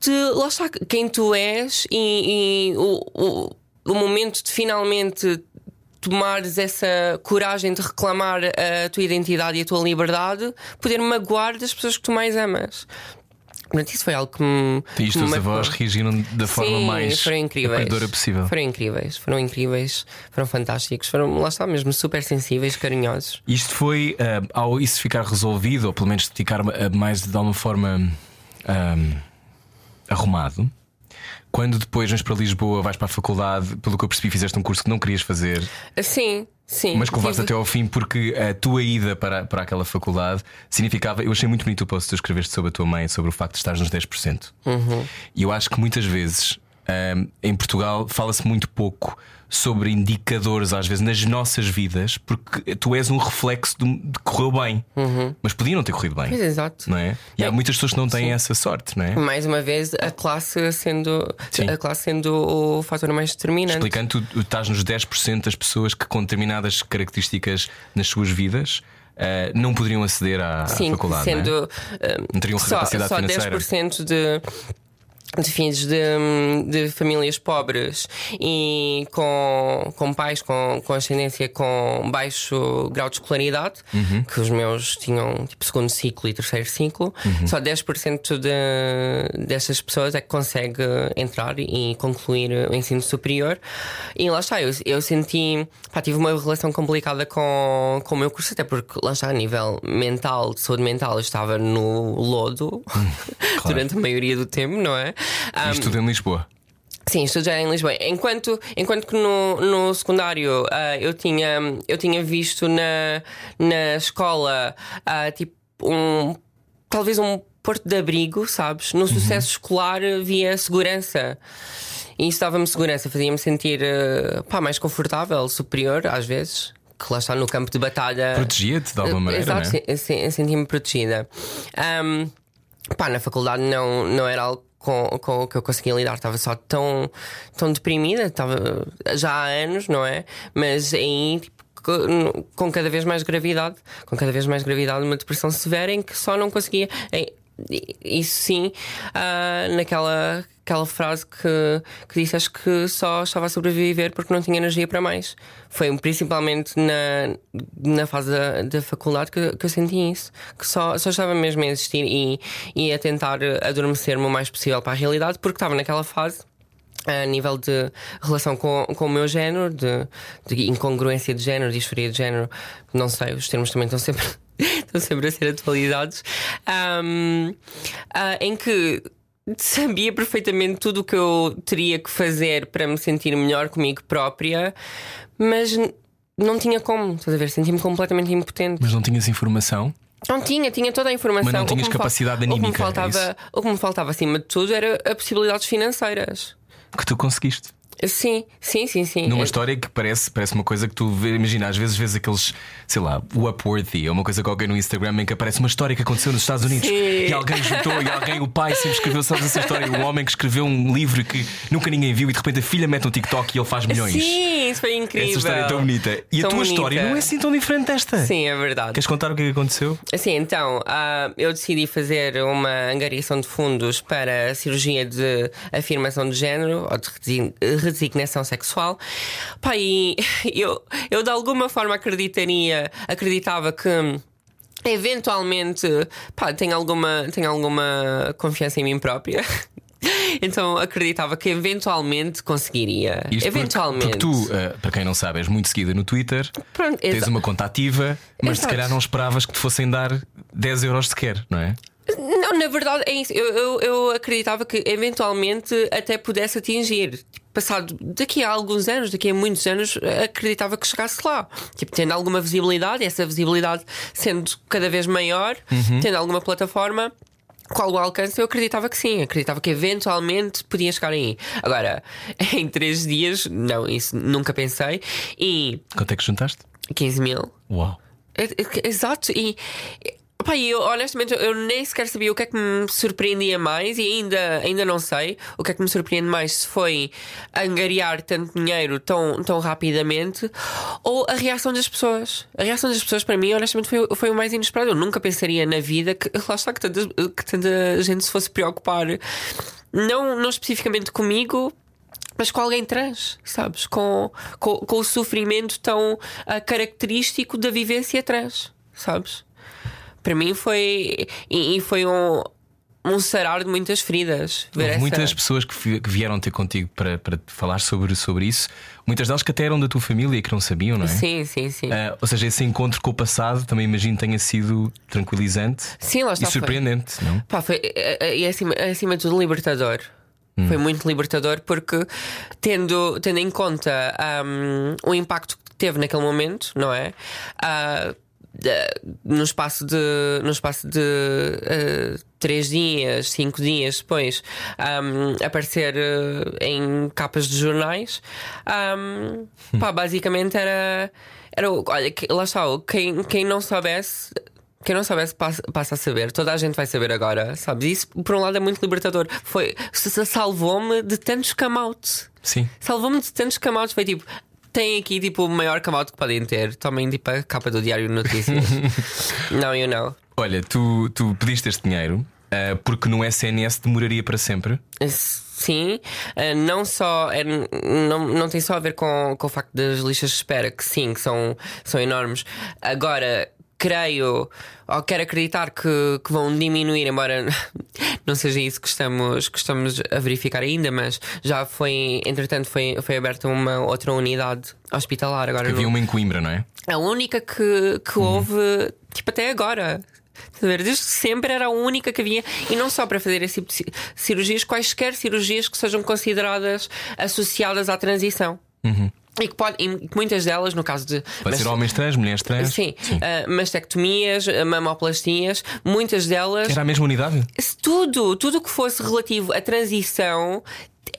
de lá está, quem tu és e, e o, o, o momento de finalmente tomares essa coragem de reclamar a tua identidade e a tua liberdade, poder magoar das pessoas que tu mais amas. Portanto, isso foi algo que me. E os teus avós reagiram da forma Sim, mais foram incríveis. possível. Foram incríveis, foram incríveis, foram fantásticos, foram, lá está mesmo, super sensíveis, carinhosos. Isto foi ah, ao isso ficar resolvido, ou pelo menos ficar ah, mais de alguma forma ah, arrumado. Quando depois vens para Lisboa, vais para a faculdade, pelo que eu percebi, fizeste um curso que não querias fazer, Sim, sim. mas que levaste tive- até ao fim porque a tua ida para, para aquela faculdade significava. Eu achei muito bonito o post que tu escreveste sobre a tua mãe, sobre o facto de estares nos 10%. Uhum. E eu acho que muitas vezes ahm, em Portugal fala-se muito pouco sobre indicadores, às vezes, nas nossas vidas, porque tu és um reflexo de, de que correu bem, mas podia não ter corrido bem. Uhum. Pois, exato. Não é? E há Bem, muitas pessoas que não têm essa sorte, não é? Mais uma vez, a classe sendo, Sim. a classe sendo o fator mais determinante. Explicando, tu, estás nos 10% das pessoas que, com determinadas características nas suas vidas, ah, não poderiam aceder à, Sim, faculdade. não é? sendo ah, Não teriam só, capacidade só financeira. 10% de. De filhos de, de famílias pobres e com, com pais com, com ascendência com baixo grau de escolaridade, Uhum. que os meus tinham tipo segundo ciclo e terceiro ciclo, Uhum. só 10% de, dessas pessoas é que consegue entrar e concluir o ensino superior. E lá está, eu, eu senti, pá, tive uma relação complicada com, com o meu curso, até porque lá está, a nível mental, de saúde mental, eu estava no lodo durante a maioria do tempo, não é? Isto tudo em Lisboa. Sim, estudei em Lisboa. Enquanto, enquanto que no, no secundário ah, eu, tinha, eu tinha visto na, na escola ah, tipo um talvez um porto de abrigo, sabes? No sucesso escolar havia segurança. E isso dava-me segurança, fazia-me sentir ah, pá, mais confortável, superior, às vezes. Que lá está no campo de batalha. Protegia-te de alguma maneira. Exato, é? sim, senti-me protegida. Ahm, pá, na faculdade não, não era algo com, com o que eu conseguia lidar, estava só tão, tão deprimida, estava já há anos, não é? Mas aí, tipo, co- com cada vez mais gravidade, com cada vez mais gravidade, uma depressão severa em que só não conseguia. em- Isso sim, ah, naquela aquela frase que, que disseste que só estava a sobreviver porque não tinha energia para mais. Foi principalmente na, na fase da, da faculdade que, que eu senti isso. Que só, só estava mesmo a existir e, e a tentar adormecer-me o mais possível para a realidade porque estava naquela fase a nível de relação com, com o meu género, de, de incongruência de género, disforia de género, não sei, os termos também estão sempre, estão sempre a ser atualizados, Ahm, ah, em que sabia perfeitamente tudo o que eu teria que fazer para me sentir melhor comigo própria, mas não tinha como, estás a ver? Senti-me completamente impotente. Mas não tinhas informação. Não tinha, tinha toda a informação. Mas não tinhas fal- capacidade o que me anímica, é faltava, isso? O que me faltava acima de tudo era a possibilidades financeiras. que tu conseguiste. Sim, sim, sim, sim. Numa É- história que parece, parece uma coisa que tu vê, imagina, às vezes vês aqueles, sei lá, o Upworthy, ou uma coisa qualquer no Instagram em que aparece uma história que aconteceu nos Estados Unidos Sim. e alguém juntou, e alguém, o pai sempre escreveu, sabes essa história? O homem que escreveu um livro que nunca ninguém viu e de repente a filha mete um TikTok e ele faz milhões. Sim, isso foi incrível. Essa história é tão bonita. E a Tão tua bonita. história não é assim tão diferente desta. Sim, é verdade. Queres contar o que é que aconteceu? Assim, então, ah, eu decidi fazer uma angariação de fundos para a cirurgia de afirmação de género ou de resi- redesignação sexual. Pá, e eu, eu de alguma forma acreditaria, acreditava que. Eventualmente, pá, tenho alguma, tenho alguma confiança em mim própria. Então acreditava que eventualmente conseguiria. Isto porque- eventualmente. Porque, tu, eh, para quem não sabe, és muito seguida no Twitter, Pronto, tens uma conta ativa, mas se Exato. calhar não esperavas que te fossem dar 10 euros sequer, não é? Não, na verdade é isso. Eu, eu, eu acreditava que eventualmente até pudesse atingir. Passado daqui a alguns anos, daqui a muitos anos, acreditava que chegasse lá. Tipo, tendo alguma visibilidade, essa visibilidade sendo cada vez maior, tendo alguma plataforma. Qual o alcance? Eu acreditava que sim, acreditava que eventualmente podia chegar aí. Agora, em três dias, não, isso nunca pensei. E Quanto é que juntaste? 15 mil. Uau. Exato, e pá, eu honestamente eu nem sequer sabia o que é que me surpreendia mais e ainda, ainda não sei o que é que me surpreende mais se foi angariar tanto dinheiro tão, tão rapidamente ou a reação das pessoas. A reação das pessoas para mim, honestamente, foi, foi o mais inesperado. Eu nunca pensaria na vida que lá está que tanta, que tanta gente se fosse preocupar, não, não especificamente comigo, mas com alguém trans, sabes? Com, com, com o sofrimento tão ah, característico da vivência trans, sabes? Para mim foi. E, e foi um, um sarar de muitas feridas. Houve muitas pessoas que, que vieram ter contigo para, para falar sobre, sobre isso. Muitas delas que até eram da tua família e que não sabiam, não é? Sim, sim, sim. Ah, ou seja, esse encontro com o passado também imagino tenha sido tranquilizante Sim, lá está. e foi- surpreendente, não? Pá, foi é, é, é acima, acima de tudo libertador. Foi muito libertador porque, tendo, tendo em conta um, o impacto que teve naquele momento, não é? Ah, da- no espaço de, no espaço de ah, três dias, cinco dias depois, um, aparecer ah, em capas de jornais, um, pá, basicamente era. era olha, lá está, quem, quem não soubesse quem não soubesse passa, passa a saber, toda a gente vai saber agora, sabes? Isso, por um lado, é muito libertador. Foi, salvou-me de tantos come-out. Sim. Salvou-me de tantos come-outs. Foi tipo, tem aqui tipo o maior come-out que podem ter. Tomem tipo a capa do Diário de Notícias. não, eu não. Olha, tu, tu pediste este dinheiro ah, porque no SNS demoraria para sempre. Sim, eh, não só é, não, não tem só a ver com, com o facto das listas de espera, que sim, que são, são enormes. Agora, creio, ou quero acreditar que, que vão diminuir, embora não seja isso que estamos, que estamos a verificar ainda, mas já foi, entretanto, foi, foi aberta uma outra unidade hospitalar agora. Havia no- uma em Coimbra, não é? a única que, que houve, tipo, até agora. Desde sempre era a única que havia, e não só para fazer esse tipo de ci- cirurgias, quaisquer cirurgias que sejam consideradas associadas à transição. E que, pode, e que muitas delas, no caso de. Pode ser homens trans, mulheres trans. Sim, ah, mastectomias, ah, mamoplastias, muitas delas. Era a mesma unidade? Se tudo, tudo o que fosse relativo à transição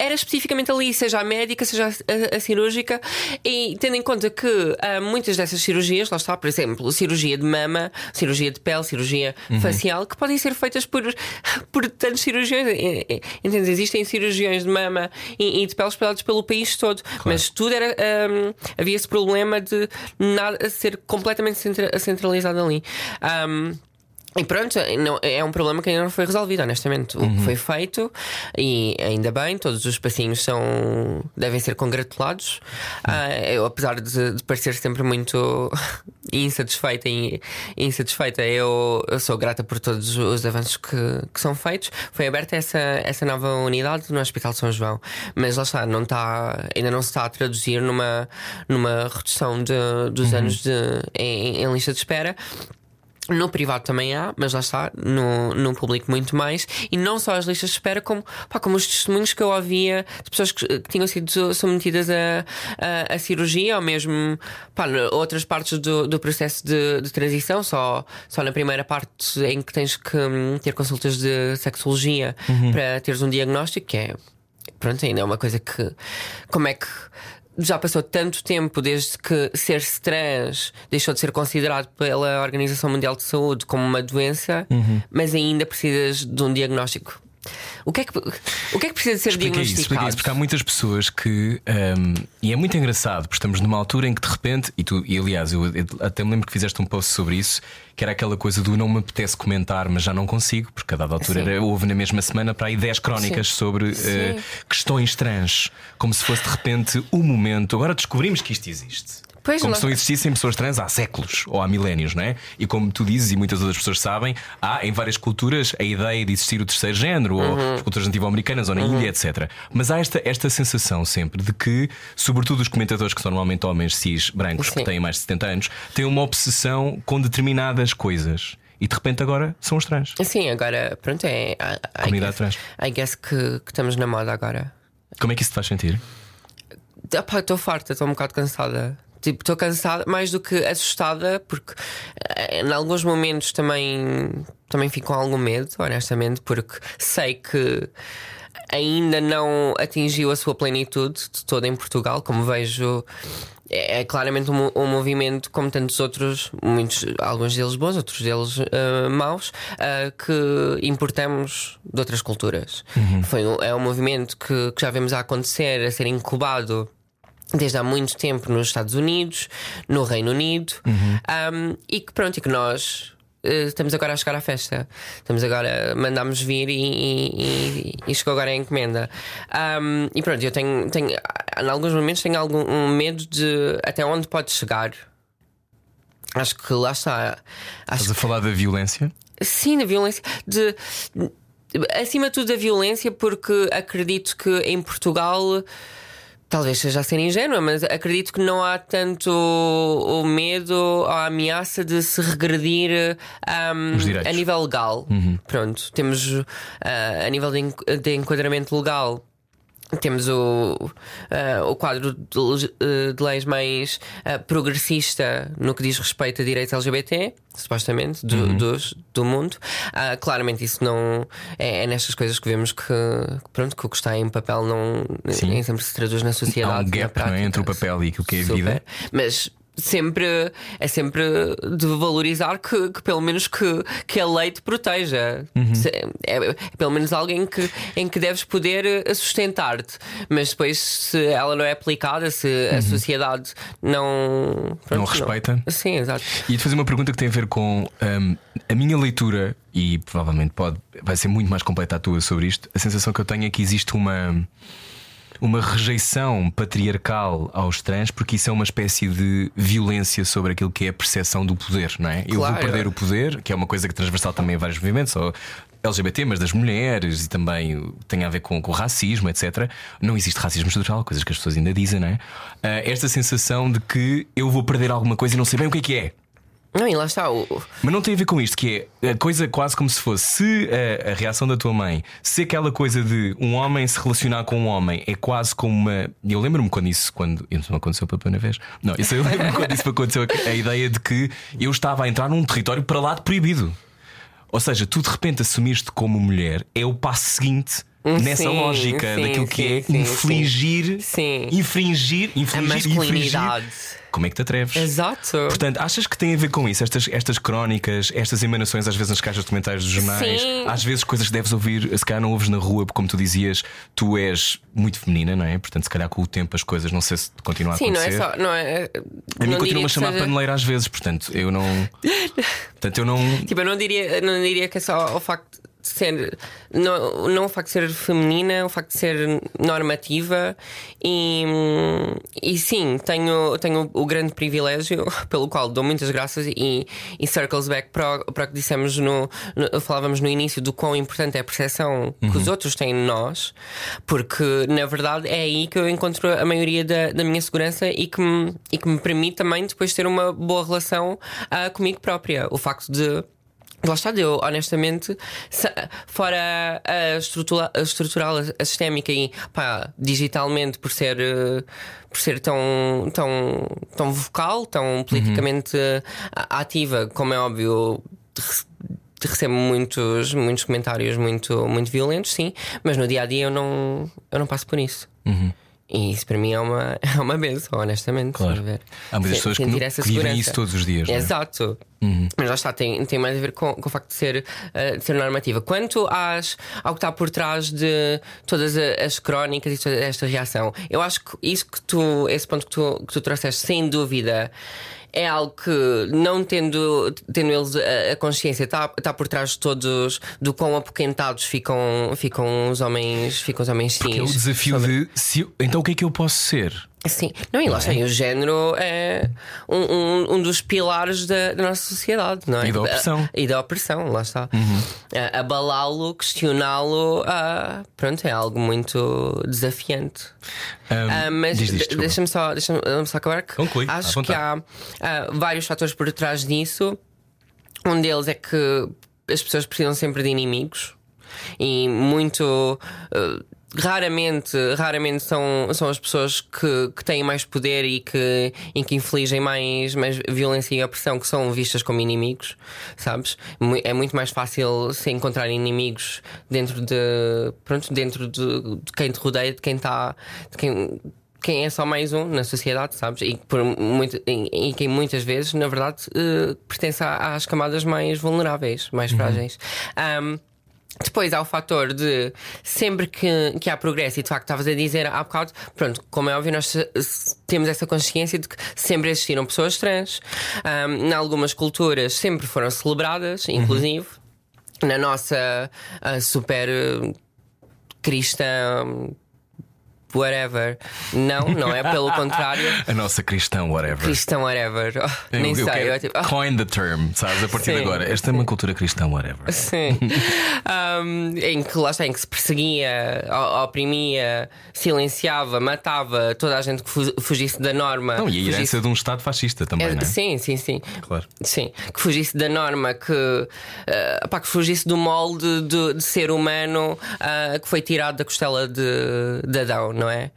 era especificamente ali, seja a médica, seja a, a- a cirúrgica, e tendo em conta que ah, muitas dessas cirurgias, lá está, por exemplo, cirurgia de mama, cirurgia de pele, cirurgia facial, que podem ser feitas por, por tantos cirurgiões. Eh, eh, Entendes? Existem cirurgiões de mama e, e de pele espalhados pelo país todo, mas tudo era. ah, havia esse problema de nada ser completamente centra- centralizado ali. Ah, e pronto, não- é um problema que ainda não foi resolvido, honestamente. O que foi feito, e ainda bem, todos os passinhos são, devem ser congratulados. Ah, eu, apesar de, de parecer sempre muito insatisfeita, e, insatisfeita eu, eu sou grata por todos os avanços que, que são feitos. Foi aberta essa, essa nova unidade no Hospital São João, mas lá está, não está, ainda não se está a traduzir numa, numa redução de, dos anos de, em, em lista de espera. No privado também há, mas lá está, no, no público muito mais. E não só as listas de espera, como, pá, como os testemunhos que eu ouvia de pessoas que, que tinham sido submetidas a, a, a cirurgia ou mesmo pá, outras partes do, do processo de, de transição, só, só na primeira parte em que tens que hum, ter consultas de sexologia para teres um diagnóstico, que é pronto, ainda é uma coisa que. Como é que. Já passou tanto tempo desde que ser-se trans deixou de ser considerado pela Organização Mundial de Saúde como uma doença, mas ainda precisas de um diagnóstico. O que é que, o que, é que precisa ser Explica isso, explica diagnosticado? isso, porque há muitas pessoas que. hum, e é muito engraçado, porque estamos numa altura em que de repente, e tu, e aliás, eu, eu até me lembro que fizeste um post sobre isso, que era aquela coisa do não me apetece comentar, mas já não consigo, porque a dada altura era, houve na mesma semana para aí 10 crónicas Sim. sobre Sim. eh, questões trans, como se fosse de repente o momento. Agora descobrimos que isto existe. Pois, como nós- se não existissem pessoas trans há séculos ou há milénios, não é? E como tu dizes, e muitas outras pessoas sabem, há em várias culturas a ideia de existir o terceiro género, ou Uhum. as culturas nativo-americanas, ou na Índia, etc. Mas há esta, esta sensação sempre de que, sobretudo os comentadores que são normalmente homens cis brancos que Sim. têm mais de 70 anos, têm uma obsessão com determinadas coisas. E de repente agora são os trans. Sim, agora, pronto, é. I- I Comunidade guess- trans. I guess que, que estamos na moda agora. Como é que isso te faz sentir? Estou farta, estou um bocado cansada. Tipo, estou cansada, mais do que assustada, porque eh, em alguns momentos também, também fico com algum medo, honestamente, porque sei que ainda não atingiu a sua plenitude de toda em Portugal, como vejo. É, é claramente um, um, movimento, como tantos outros, muitos, alguns deles bons, outros deles uh, maus, uh, que importamos de outras culturas. Uhum. Foi é um movimento que, que já vemos a acontecer, a ser incubado desde há muito tempo nos Estados Unidos, no Reino Unido, uhum. um, e que pronto, e que nós uh, estamos agora a chegar à festa. Estamos agora, mandámos vir e, e, e, chegou agora a encomenda. Um, e pronto, eu tenho, tenho, em alguns momentos tenho algum um medo de até onde pode chegar. Acho que lá está. Acho Estás a falar da violência? Sim, da violência. De, acima de tudo, da violência, porque acredito que em Portugal Talvez seja a ser ingênua, mas acredito que não há tanto o medo ou a ameaça de se regredir um, a nível legal. Uhum. Pronto, temos uh, a nível de, de enquadramento legal temos o, uh, o quadro de, eh, de leis mais uh, progressista no que diz respeito a direitos LGBT, supostamente, do, uhum. dos, do mundo. Uh, claramente, isso não é, é, nestas coisas que vemos que, pronto, que o que está em papel não nem sempre se traduz na sociedade. Há um gap prática, é, entre o papel e aquilo que é a vida. Mas sempre é sempre de valorizar que, que, pelo menos que, que a lei te proteja. Uhum. É, é, pelo menos alguém que, em que deves poder eh, sustentar-te. Mas depois, se ela não é aplicada, se uhum. a sociedade não. Pronto, não respeita. Não. Sim, exato. E te fazer uma pergunta que tem a ver com um, a minha leitura, e provavelmente pode, vai ser muito mais completa a tua sobre isto. A sensação que eu tenho é que existe uma uma rejeição patriarcal aos trans, porque isso é uma espécie de violência sobre aquilo que é a percepção do poder, não é? Claro. Eu vou perder o poder, que é uma coisa que é transversal também a vários movimentos, ou LGBT, mas das mulheres e também tem a ver com, com racismo, etc. Não existe racismo estrutural, coisas que as pessoas ainda dizem, não é? Uh, esta sensação de que eu vou perder alguma coisa e não sei bem o que é que é. Não, e lá está. O... Mas não tem a ver com isto, que é a coisa quase como se fosse se a, a, reação da tua mãe, se aquela coisa de um homem se relacionar com um homem é quase como uma. Eu lembro-me quando isso, quando. Isso não aconteceu pela primeira vez. Não, isso eu lembro-me quando isso aconteceu a, a ideia de que eu estava a entrar num território para lá de proibido. Ou seja, tu de repente assumiste como mulher, é o passo seguinte nessa sim, lógica sim, daquilo que é sim, é infligir, infringir, infringir, a masculinidade. Infringir. Como é que te atreves? Exato. Portanto, achas que tem a ver com isso? Estas, estas crónicas, estas emanações, às vezes nas caixas de comentários dos jornais, às vezes coisas que deves ouvir, se calhar não ouves na rua, porque como tu dizias, tu és muito feminina, não é? Portanto, se calhar com o tempo as coisas, não sei se continua a Sim, acontecer. Sim, não é só. Não é, a mim continua a chamar seja... paneleira às vezes, portanto, eu não. portanto, eu não. Tipo, eu não diria, não diria que é só o facto ser não, não o facto de ser feminina, o facto de ser normativa e, e sim, tenho, tenho o grande privilégio pelo qual dou muitas graças e, e circles back para, para o que dissemos no, no, falávamos no início do quão importante é a percepção uhum. que os uhum. outros têm de nós, porque na verdade é aí que eu encontro a maioria da, da minha segurança e que, me, e que me permite também depois ter uma boa relação uh, comigo própria. O facto de Lá está, eu honestamente, fora a, estrutura, a estrutural, a sistémica e pá, digitalmente, por ser, eh, por ser tão, tão, tão vocal, tão politicamente uhum. ativa, como é óbvio, recebo muitos, muitos comentários muito, muito violentos, sim, mas no dia a dia eu não, eu não passo por isso. Uhum. E isso para mim é uma, é uma benção, honestamente. Claro. Ver. Há muitas pessoas que, que vivem isso todos os dias. É? Exato. Uhum. Mas lá está, tem, tem mais a ver com, com o facto de ser, uh, de ser normativa. Quanto às, ao que está por trás de todas as crónicas e toda esta reação, eu acho que isso que tu, esse ponto que tu, que tu trouxeste, sem dúvida é algo que, não tendo, tendo eles a, a consciência, está tá por trás de todos do quão apoquentados ficam, ficam os homens, ficam os homens cis. é o desafio sobre... de se, então o que é que eu posso ser? Sim, não, e lá está, o género é um, um, um dos pilares da, da, nossa sociedade, não é? E da opressão. E da opressão, lá está. Uhum. Abalá-lo, questioná-lo, ah, pronto, é algo muito desafiante. Um, ah, mas deixa-me só, deixa só acabar que Conclui, acho que há ah, vários fatores por trás disso. Um deles é que as pessoas precisam sempre de inimigos e muito. Uh, raramente, raramente são, são as pessoas que, que têm mais poder e que, e que infligem mais, mais violência e opressão que são vistas como inimigos, sabes? É muito mais fácil se encontrar inimigos dentro de pronto, dentro de, de quem te rodeia, de quem está de quem quem é só mais um na sociedade, sabes? E, por muito, e, e quem muitas vezes, na verdade, eh, pertence às camadas mais vulneráveis, mais frágeis. Ahm, depois há o fator de sempre que, que há progresso, e de facto estavas a dizer há bocado, pronto, como é óbvio, nós temos essa consciência de que sempre existiram pessoas trans, Ahm, em algumas culturas sempre foram celebradas, inclusive. Na nossa ah, super eh, cristã, whatever. Não, não é pelo contrário. A nossa cristã, whatever. Cristão, whatever. Oh, Eu- nem eu sei. eu, tipo, oh, Coin the term, sabes? A partir de Sim. agora. Esta é uma cultura cristã, whatever. Sim. Um, em que lá está, em que se perseguia, oprimia, silenciava, matava toda a gente que fu- fugisse da norma. Não, e a fugisse- herança de um Estado fascista também, É, não é? Sim, sim, sim. Claro. Sim, que fugisse da norma, que, eh, pá, que fugisse do molde de, de ser humano ah, que foi tirado da costela de, de Adão, não é?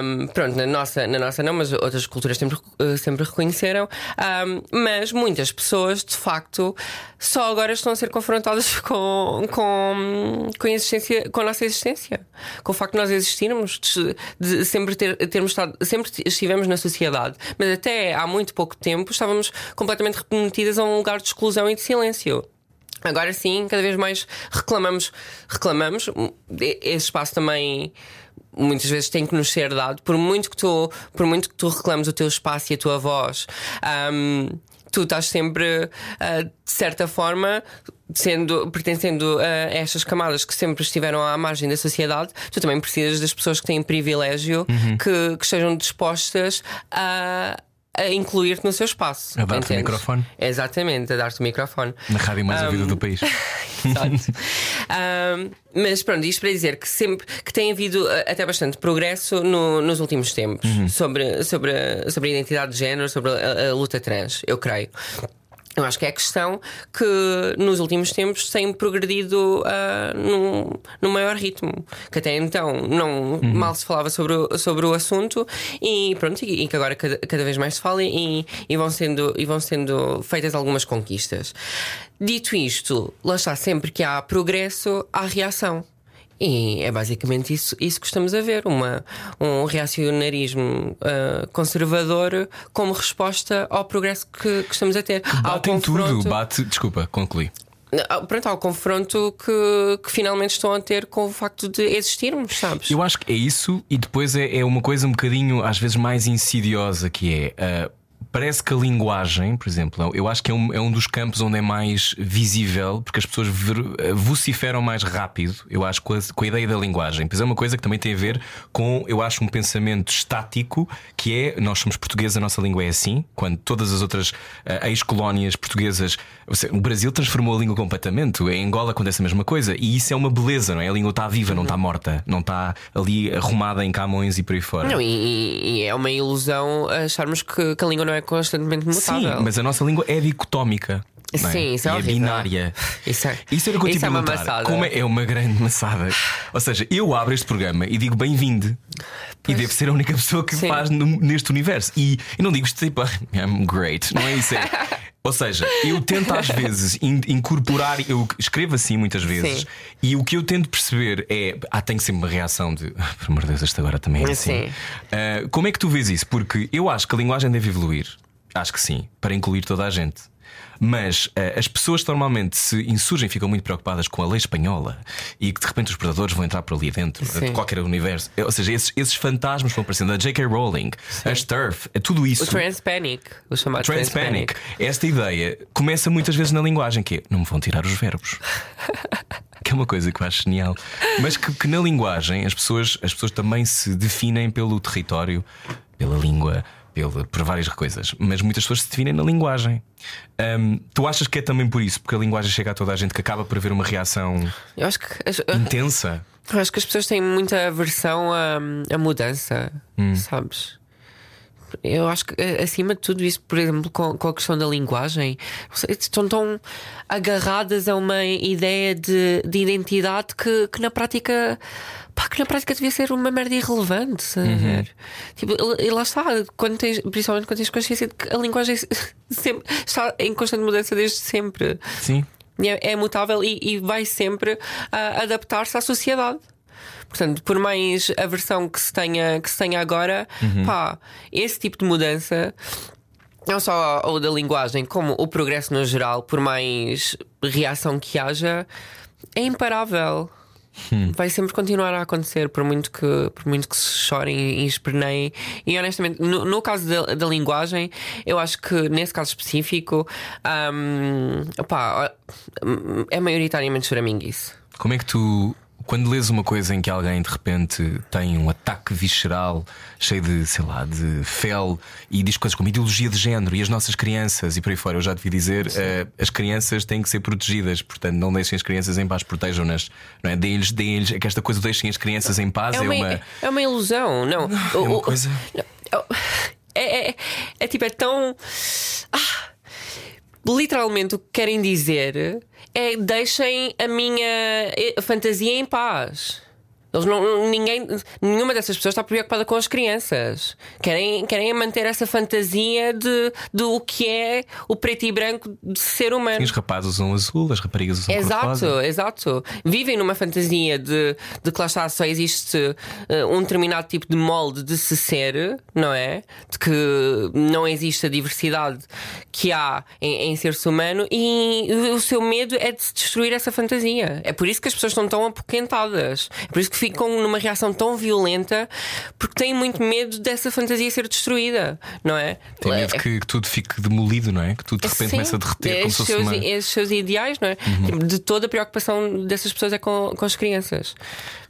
Um, pronto, na nossa, na nossa não, mas outras culturas sempre, eh, sempre reconheceram. Um, mas muitas pessoas, de facto, só agora estão a ser confrontadas com, com, com, a, existência, com a nossa existência, com o facto de nós existirmos, de, de sempre ter, termos estado, sempre estivemos na sociedade, mas até há muito pouco tempo estávamos completamente remetidas a um lugar de exclusão e de silêncio. Agora sim, cada vez mais reclamamos, reclamamos. Esse espaço também muitas vezes tem que nos ser dado, por muito que tu, por muito que tu reclames o teu espaço e a tua voz. hum, tu estás sempre, ah, de certa forma, sendo, pertencendo a estas camadas que sempre estiveram à margem da sociedade, tu também precisas das pessoas que têm privilégio que, que estejam dispostas a. A incluir-te no seu espaço. A dar-te o microfone. Exatamente, a dar-te o microfone. Na rádio mais ouvida do país. Exato. Ahm, mas pronto, isto para dizer que sempre que tem havido ah, até bastante progresso no- nos últimos tempos sobre, sobre, a, sobre a identidade de género, sobre a, a luta trans, eu creio. Eu acho que é a questão que nos últimos tempos tem progredido ah, num, num maior ritmo. Que até então não mal se falava sobre o, sobre o assunto e pronto, e, e que agora cada, cada vez mais se fala e, e vão sendo, e vão sendo feitas algumas conquistas. Dito isto, lá está, sempre que há progresso, há reação. E é basicamente isso, isso que estamos a ver: uma, um reacionarismo ah, conservador como resposta ao progresso que, que estamos a ter. Bate em tudo, bate. Desculpa, concluí. Ah, Pronto, ao confronto que, que finalmente estão a ter com o facto de existirmos, sabes? Eu acho que é isso, e depois é, é uma coisa um bocadinho, às vezes, mais insidiosa que é. ah, Parece que a linguagem, por exemplo, eu acho que é um, é um dos campos onde é mais visível, porque as pessoas ver- eh, vociferam mais rápido, eu acho, com a, com a ideia da linguagem. Pois é uma coisa que também tem a ver com, eu acho, um pensamento estático, que é nós somos portugueses, a nossa língua é assim, quando todas as outras ah, ex-colónias portuguesas, o Brasil transformou a língua completamente, em Angola acontece a mesma coisa, e isso é uma beleza, não é? A língua está viva, não está morta, não está ali arrumada em Camões e por aí fora. Não, e, e- é uma ilusão acharmos que, que a língua não é constantemente Sim, mutável. mas a nossa língua é dicotómica. é? Sim, isso é E horrível. binária. Isso é- Isso era o que eu é uma maçada. Como é, é uma grande maçada. Ou seja, eu abro este programa e digo bem-vindo. E devo ser a única pessoa que Sim. faz no- neste universo. E, e não digo isto tipo, "Ah, I'm great. Não é isso. É. Ou seja, eu tento às vezes in- incorporar, eu escrevo assim muitas vezes, Sim. e o que eu tento perceber é. Ah, tenho sempre uma reação de. "Ah, Por amor de Deus, isto agora também é assim. Sim. Ah, como é que tu vês isso? Porque eu acho que a linguagem deve evoluir. Acho que sim, para incluir toda a gente. Mas ah, as pessoas que normalmente se insurgem ficam muito preocupadas com a lei espanhola e que de repente os predadores vão entrar por ali dentro Sim. de qualquer universo. Ou seja, esses, esses fantasmas vão aparecendo. A J.K. Rowling, a Sturf, é tudo isso. O Transpanic, o chamado Transpanic. Esta ideia começa muitas vezes na linguagem, que é não me vão tirar os verbos. que é uma coisa que eu acho genial. Mas que, que na linguagem as pessoas, as pessoas também se definem pelo território, pela língua, pela, por várias coisas. Mas muitas pessoas se definem na linguagem. Hum, tu achas que é também por isso? Porque a linguagem chega a toda a gente que acaba por haver uma reação Eu acho que as, intensa. eu acho que as pessoas têm muita aversão à, à mudança, Hum. sabes? eu acho que eh, acima de tudo isso, por exemplo, com, com a questão da linguagem, estão tão agarradas a uma ideia de, de identidade que, que na prática. Pá, que na prática devia ser uma merda irrelevante, ver? Tipo, e lá está, quando tens, principalmente quando tens consciência de que a linguagem sempre está em constante mudança desde sempre. Sim. É, é mutável e, e vai sempre ah, adaptar-se à sociedade. Portanto, por mais aversão que se tenha, que se tenha agora, pá, esse tipo de mudança, não só o da linguagem, como o progresso no geral, por mais reação que haja, é imparável. Vai sempre continuar a acontecer, por muito que, por muito que se chorem e esperneiem. E honestamente, no, no caso da, da linguagem, eu acho que nesse caso específico, hum, opá, é maioritariamente choraminguice. Como é que tu, quando lês uma coisa em que alguém de repente tem um ataque visceral, cheio de, sei lá, de fel e diz coisas como ideologia de género e as nossas crianças e por aí fora, eu já devia dizer, eh, as crianças têm que ser protegidas, portanto, não deixem as crianças em paz, protejam-nas, não é? Deem-lhes, deem-lhes, é que esta coisa deixem as crianças em paz É é uma, uma. é uma ilusão, não. É uma coisa. É, é, é tipo, é tão. Ah, literalmente o que querem dizer é deixem a minha eh, fantasia em paz. Eles não, ninguém, nenhuma dessas pessoas está preocupada com as crianças. Querem, querem manter essa fantasia de, de o que é o preto e branco de ser humano. Os rapazes usam azul, as raparigas usam Exato, cor-de-rosa. exato. Vivem numa fantasia de, de que lá está, só existe eh, um determinado tipo de molde de se ser, não é? De que não existe a diversidade que há em, em ser-se humano e o seu medo é de se destruir essa fantasia. É por isso que as pessoas estão tão apoquentadas. É por isso que ficam numa reação tão violenta porque têm muito medo dessa fantasia ser destruída, não é? Tem medo que, que tudo fique demolido, não é? Que tudo de repente Sim, começa a derreter como se fosse uma. Uhum. esses seus ideais, não é? Tipo, de toda a preocupação dessas pessoas é com, com as crianças.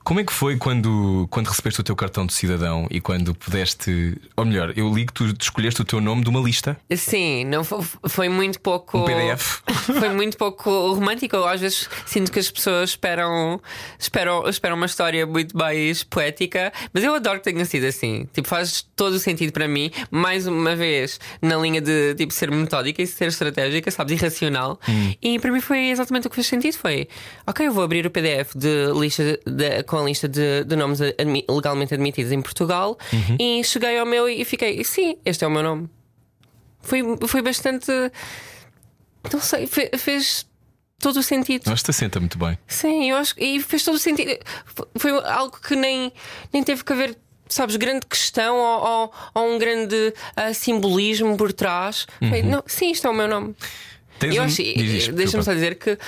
Como é que foi quando, quando recebeste o teu cartão de cidadão e quando pudeste. Ou melhor, eu li que tu escolheste o teu nome de uma lista, Sim, não foi, foi muito pouco. um PDF. Foi muito pouco romântico. Às vezes sinto que as pessoas esperam, esperam, esperam uma história muito mais poética, mas eu adoro que tenha sido assim. Tipo, faz todo o sentido para mim, mais uma vez, na linha de tipo, ser metódica e ser estratégica, sabes, irracional. E para mim foi exatamente o que fez sentido: foi ok, eu vou abrir o PDF de lista de- com a lista de, de nomes admi- legalmente admitidos em Portugal e cheguei ao meu e fiquei, sim, este é o meu nome. Foi, foi bastante. Não sei, fe- fez todo o sentido. Acho que te assenta muito bem. Sim, eu acho. E fez todo o sentido. Foi algo que nem, nem teve que haver. Sabes, grande questão ou, ou- ou um grande ah, simbolismo por trás. Foi, não, sim, isto é o meu nome. Tens Eu um- acho, deixa-me só dizer que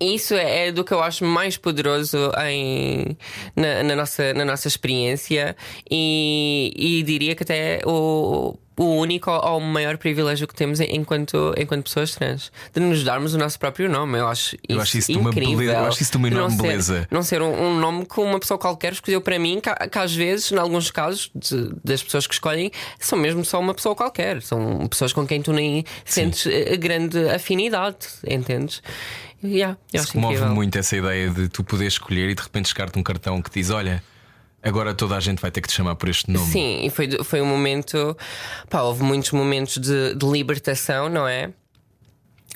isso é do que eu acho mais poderoso em, na, na nossa, na nossa experiência e, e diria que até o, o único ou o maior privilégio que temos enquanto, enquanto pessoas trans de nos darmos o nosso próprio nome. Eu acho isso, Eu acho isso incrível. beleza- eu acho isso de uma Não enorme ser- beleza. Não ser um, um nome que uma pessoa qualquer escolheu para mim, que, que às vezes, em alguns casos, de- das pessoas que escolhem, são mesmo só uma pessoa qualquer. São pessoas com quem tu nem sentes eh, grande afinidade, entendes? Yeah, eu Isso acho comove incrível. muito essa ideia de tu poderes escolher e de repente chegar-te um cartão que diz: Olha, agora toda a gente vai ter que te chamar por este nome. Sim, e foi, foi um momento. Pá, houve muitos momentos de, de libertação, não é?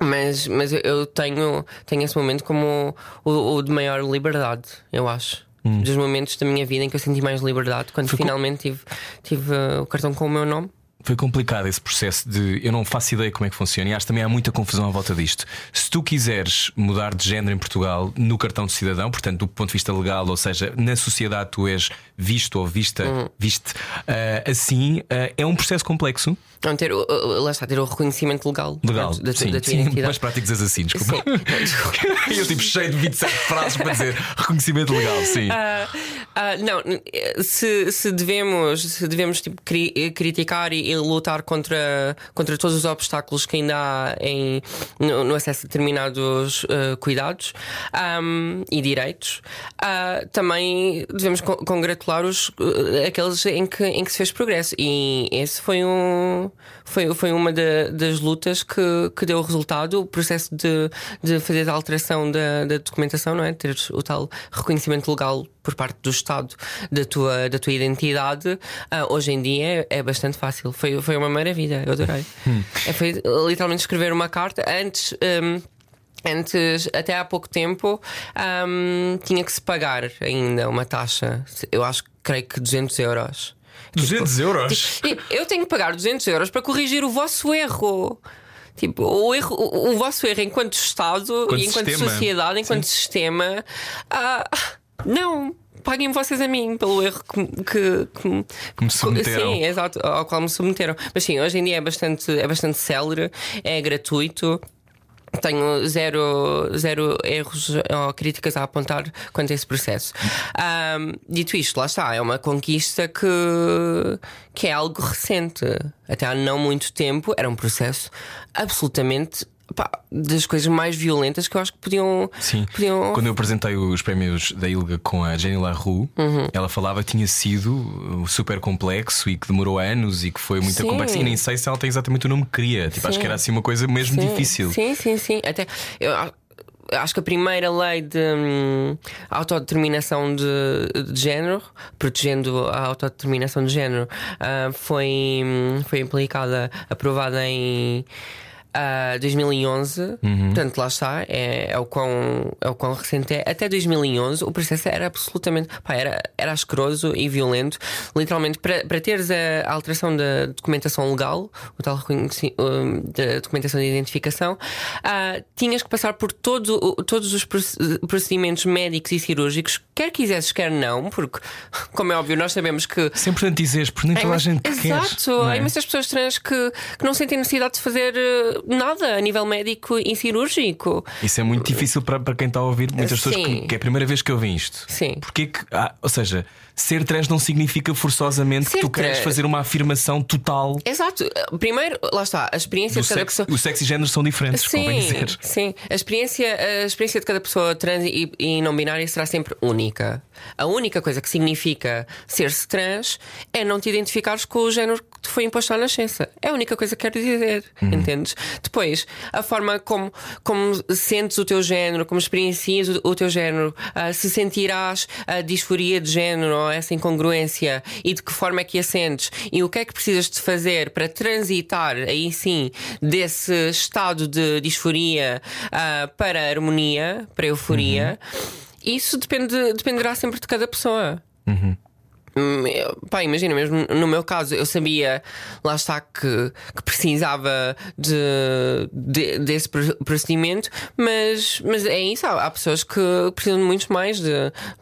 Mas, mas eu- tenho, tenho esse momento como o, o de maior liberdade, eu acho. Dos momentos da minha vida em que eu senti mais liberdade, quando Hum. Co- finalmente tive, tive uh, o cartão com o meu nome. Foi complicado esse processo de. Eu não faço ideia como é que funciona e acho que também há muita confusão à volta disto. Se tu quiseres mudar de género em Portugal no cartão de cidadão, portanto, do ponto de vista legal, ou seja, na sociedade tu és visto ou vista, Hum. viste, ah, assim, ah, é um processo complexo. Não, ter, o- lá está, ter o reconhecimento legal, Legal, da, sim, da tua sim, identidade. mais práticos assim, desculpa. Sim, eu tipo cheio de 27 frases para dizer reconhecimento legal, sim. Ah, ah, não, se, se devemos, se devemos tipo, cri- criticar e, e lutar contra, contra todos os obstáculos que ainda há em, no, no acesso a determinados ah, cuidados ahm, e direitos, também devemos con- congratular os, aqueles em que, em que se fez progresso. E esse foi, um, foi, foi uma da- das lutas que, que deu resultado, o processo de, de fazer a alteração da, da documentação, não é? Ter o tal reconhecimento legal por parte do Estado da tua, da tua identidade, ah, hoje em dia é, é bastante fácil. Foi, foi uma maravilha, eu adorei. É, foi literalmente escrever uma carta antes. hum, Antes, até há pouco tempo, hum, tinha que se pagar ainda uma taxa. Eu acho que creio que 200 euros. 200 euros? Tipo, eu tenho que pagar 200 euros para corrigir o vosso erro. Tipo, o, erro, o, o vosso erro enquanto Estado Enquanto e enquanto sistema. sociedade, enquanto sistema. ah, não, paguem vocês a mim pelo erro que, que, que, Que me submeteram. Sim, exato, ao qual me submeteram. Mas sim, hoje em dia é bastante, é bastante célere, é gratuito. Tenho zero, zero erros ou críticas a apontar quanto a esse processo. Ahm, dito isto, lá está, é uma conquista que, que é algo recente. Até há não muito tempo era um processo absolutamente pá, das coisas mais violentas que eu acho que podiam. Sim. podiam... Quando eu apresentei os prémios da ILGA com a Jenny LaRue, Uhum. ela falava que tinha sido uh, super complexo e que demorou anos e que foi muito complexo. E nem sei se ela tem exatamente o nome que queria. Tipo, acho que era assim uma coisa mesmo Sim, difícil. Sim, sim, sim. Até eu acho que a primeira lei de hum, autodeterminação de, de género, protegendo a autodeterminação de género, ah, foi, hum, foi aplicada, aprovada em. Ah, 2011, portanto lá está, é, é, o quão, é o quão recente é. Até 2011 o processo era absolutamente pá, era, era asqueroso e violento. Literalmente, para, para teres a, a alteração da documentação legal, o tal da documentação de identificação, ah, tinhas que passar por todo, todos os proce- procedimentos médicos e cirúrgicos, quer quisesses, quer não, porque, como é óbvio, nós sabemos que Isso é importante dizeres, porque nem toda a gente quer. Exato, não há é? imensas pessoas trans que, que não sentem necessidade de fazer eh, nada a nível médico e cirúrgico. Isso é muito difícil para, para quem está a ouvir. Muitas pessoas que, Sim. que é a primeira vez que ouvem isto. Sim. Porquê que. ah, ou seja, ser trans não significa forçosamente Ser que tu queres fazer uma afirmação total. Exato, primeiro, lá está, a experiência de cada sexo, pessoa. o sexo e género são diferentes, convém dizer. sim. A experiência, a experiência de cada pessoa trans e, e não binária será sempre única. A única coisa que significa ser-se trans é não te identificares com o género que te foi imposto à nascença. É a única coisa que quero dizer, Uhum. entendes? Depois, a forma como, como sentes o teu género, como experiencias o, o teu género, ah, se sentirás a disforia de género essa incongruência e de que forma é que a sentes? E o que é que precisas de fazer para transitar aí sim desse estado de disforia ah, para a harmonia, para a euforia, isso depende, dependerá sempre de cada pessoa. Hum, eu- Pá, imagina, mesmo no meu caso, eu sabia, lá está, que, que precisava de, de- desse pro- procedimento, mas, mas é isso. Há, há pessoas que precisam de muitos mais, de,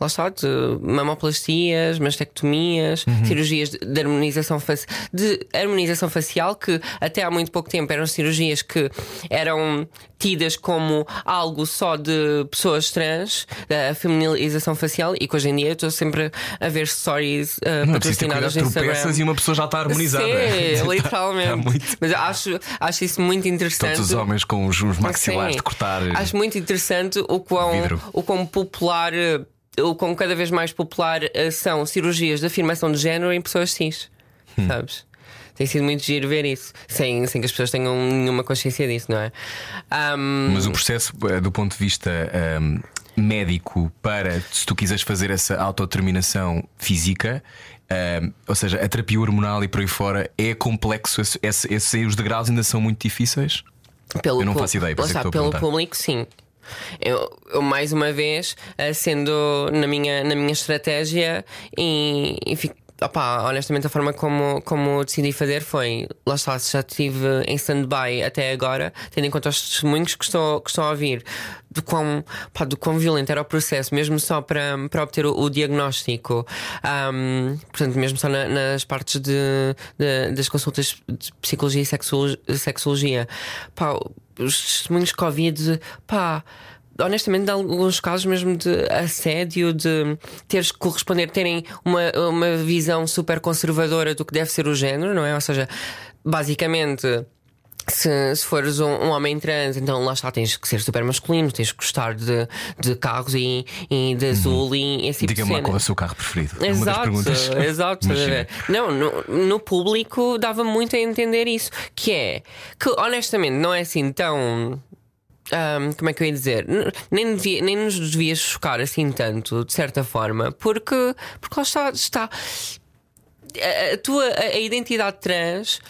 lá está, de mamoplastias, mastectomias, cirurgias de, de harmonização de harmonização facial, que até há muito pouco tempo eram cirurgias que eram tidas como algo só de pessoas trans, a feminilização facial, e que hoje em dia eu estou sempre a ver stories uh, Não patrocinadas no Instagram. tropeças e uma pessoa já está harmonizada. Sim, Está- literalmente. está muito- Mas acho, acho isso muito interessante. Todos os homens com os, os maxilares Sim. de cortar. Acho muito interessante o quão, Vidro. o quão popular, eh, o quão cada vez mais popular eh, são cirurgias de afirmação de género em pessoas cis. Hum. Sabes? Tem sido muito giro ver isso, sem, sem que as pessoas tenham nenhuma consciência disso, não é? Ahm, Mas o processo, eh, do ponto de vista ehm, médico, para se tu quiseres fazer essa autodeterminação física, ou seja, a terapia hormonal e por aí fora, é complexo. Esse, esse, esse- os degraus ainda são muito difíceis. Pelo Eu não faço ideia, por é está, pelo público, sim. Eu, eu, mais uma vez, eh, sendo na minha, na minha estratégia e, e fico- opá, honestamente, a forma como, como decidi fazer foi: lá está, já estive em stand-by até agora, tendo em conta os testemunhos que estou, que estou a ouvir, do quão, pá, do quão violento era o processo, mesmo só para, para obter o, o diagnóstico, Ahm, portanto, mesmo só na- nas partes de, de- das consultas de psicologia e sexolo- sexologia, pá, os testemunhos que ouvi de pá. Honestamente, de alguns casos mesmo de assédio, de teres que corresponder, terem uma, uma visão super conservadora do que deve ser o género, não é? Ou seja, basicamente, se, se fores um, um homem trans, então lá está, tens que ser super masculino, tens que gostar de, de carros e, e de azul e esse tipo de Diga-me qual é o seu carro preferido. É uma das Exato, perguntas. exato. Não, no, no público dava muito a entender isso. Que é que honestamente não é assim tão ahm, como é que eu ia dizer? Nem, devia- nem nos devia chocar assim tanto, de certa forma, porque, porque lá está, está a, a tua a, a identidade trans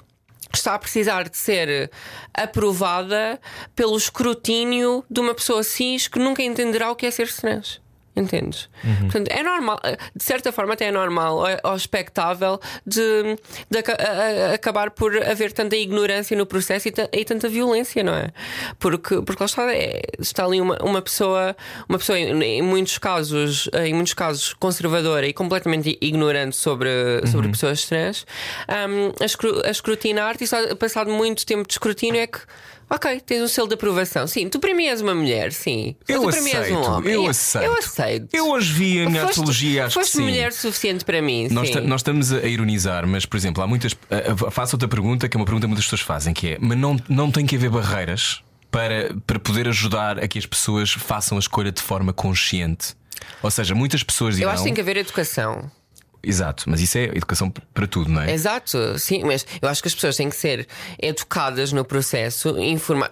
está a precisar de ser aprovada pelo escrutínio de uma pessoa cis que nunca entenderá o que é ser trans. Entendes? Portanto, é normal, de certa forma, até é normal ou, ou expectável de, de a- a- acabar por haver tanta ignorância no processo e, e tanta violência, não é? Porque, porque lá está, é- está ali uma, uma pessoa, uma pessoa em, em muitos casos, em muitos casos conservadora e completamente ignorante sobre, sobre pessoas trans, hum, a, escru- a escrutinar-te e só passado muito tempo de escrutínio é que. Ok, tens um selo de aprovação. Sim, tu para mim és uma mulher, sim. Mas Eu tu para mim és um aceito, homem. eu É, aceito. Eu aceito. Eu hoje vi a minha Foste- astrologia, acho que foste sim. mulher suficiente para mim. Nós, nós estamos a ironizar, mas, por exemplo, há muitas. Faço outra pergunta, que é uma pergunta que muitas pessoas fazem, que é: mas não, não tem que haver barreiras para, para poder ajudar a que as pessoas façam a escolha de forma consciente? Ou seja, muitas pessoas Eu dirão. acho que tem que haver educação. Exato, mas isso é educação para tudo, não é? Exato, sim, mas eu acho que as pessoas têm que ser educadas no processo, informar.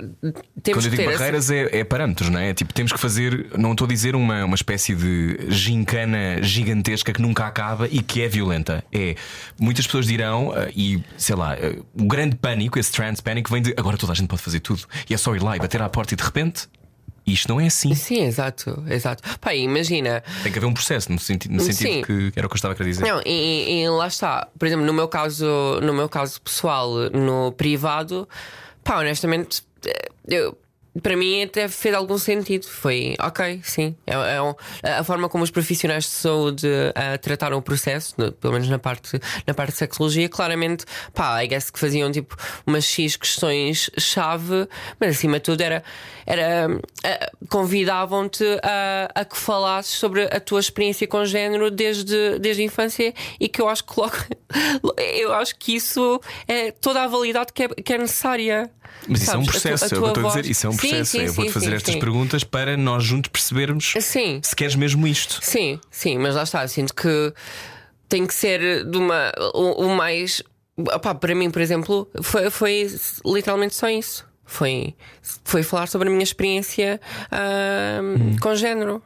Temos Quando eu que digo barreiras é, é parâmetros, não é? Tipo, temos que fazer, não estou a dizer uma, uma espécie de gincana gigantesca que nunca acaba e que é violenta. É, muitas pessoas dirão, ah, e sei lá, ah, o grande pânico, esse trans pânico, vem de agora toda a gente pode fazer tudo. E é só ir lá e bater à porta e de repente. Isto não é assim. Sim, exato, exato. Pá, imagina. Tem que haver um processo, no sentido, no sentido que era o que eu estava a querer dizer. Não, e, e lá está. Por exemplo, no meu caso, no meu caso pessoal, no privado, pá, honestamente, eh, eu, para mim até fez algum sentido. Foi ok, sim. É, é um- a forma como os profissionais de saúde ah, trataram o processo, no- pelo menos na parte, na parte de sexologia, claramente, pá, I guess que faziam tipo umas X questões-chave, mas acima de tudo era. era ah, convidavam-te a, a que falasses sobre a tua experiência com género desde, desde a infância e que eu acho que logo, eu acho que isso é toda a validade que é, que é necessária. Mas isso é um Sabes? A tu- processo, a é que eu estou a dizer. Isso é um processo. sim, eu vou-te sim, fazer sim, estas sim. perguntas para nós juntos percebermos Sim. se queres mesmo isto. Sim, sim, mas lá está, sinto que tem que ser de uma o, o mais opá, para mim, por exemplo, foi, foi literalmente só isso. Foi, foi falar sobre a minha experiência ahm, com género.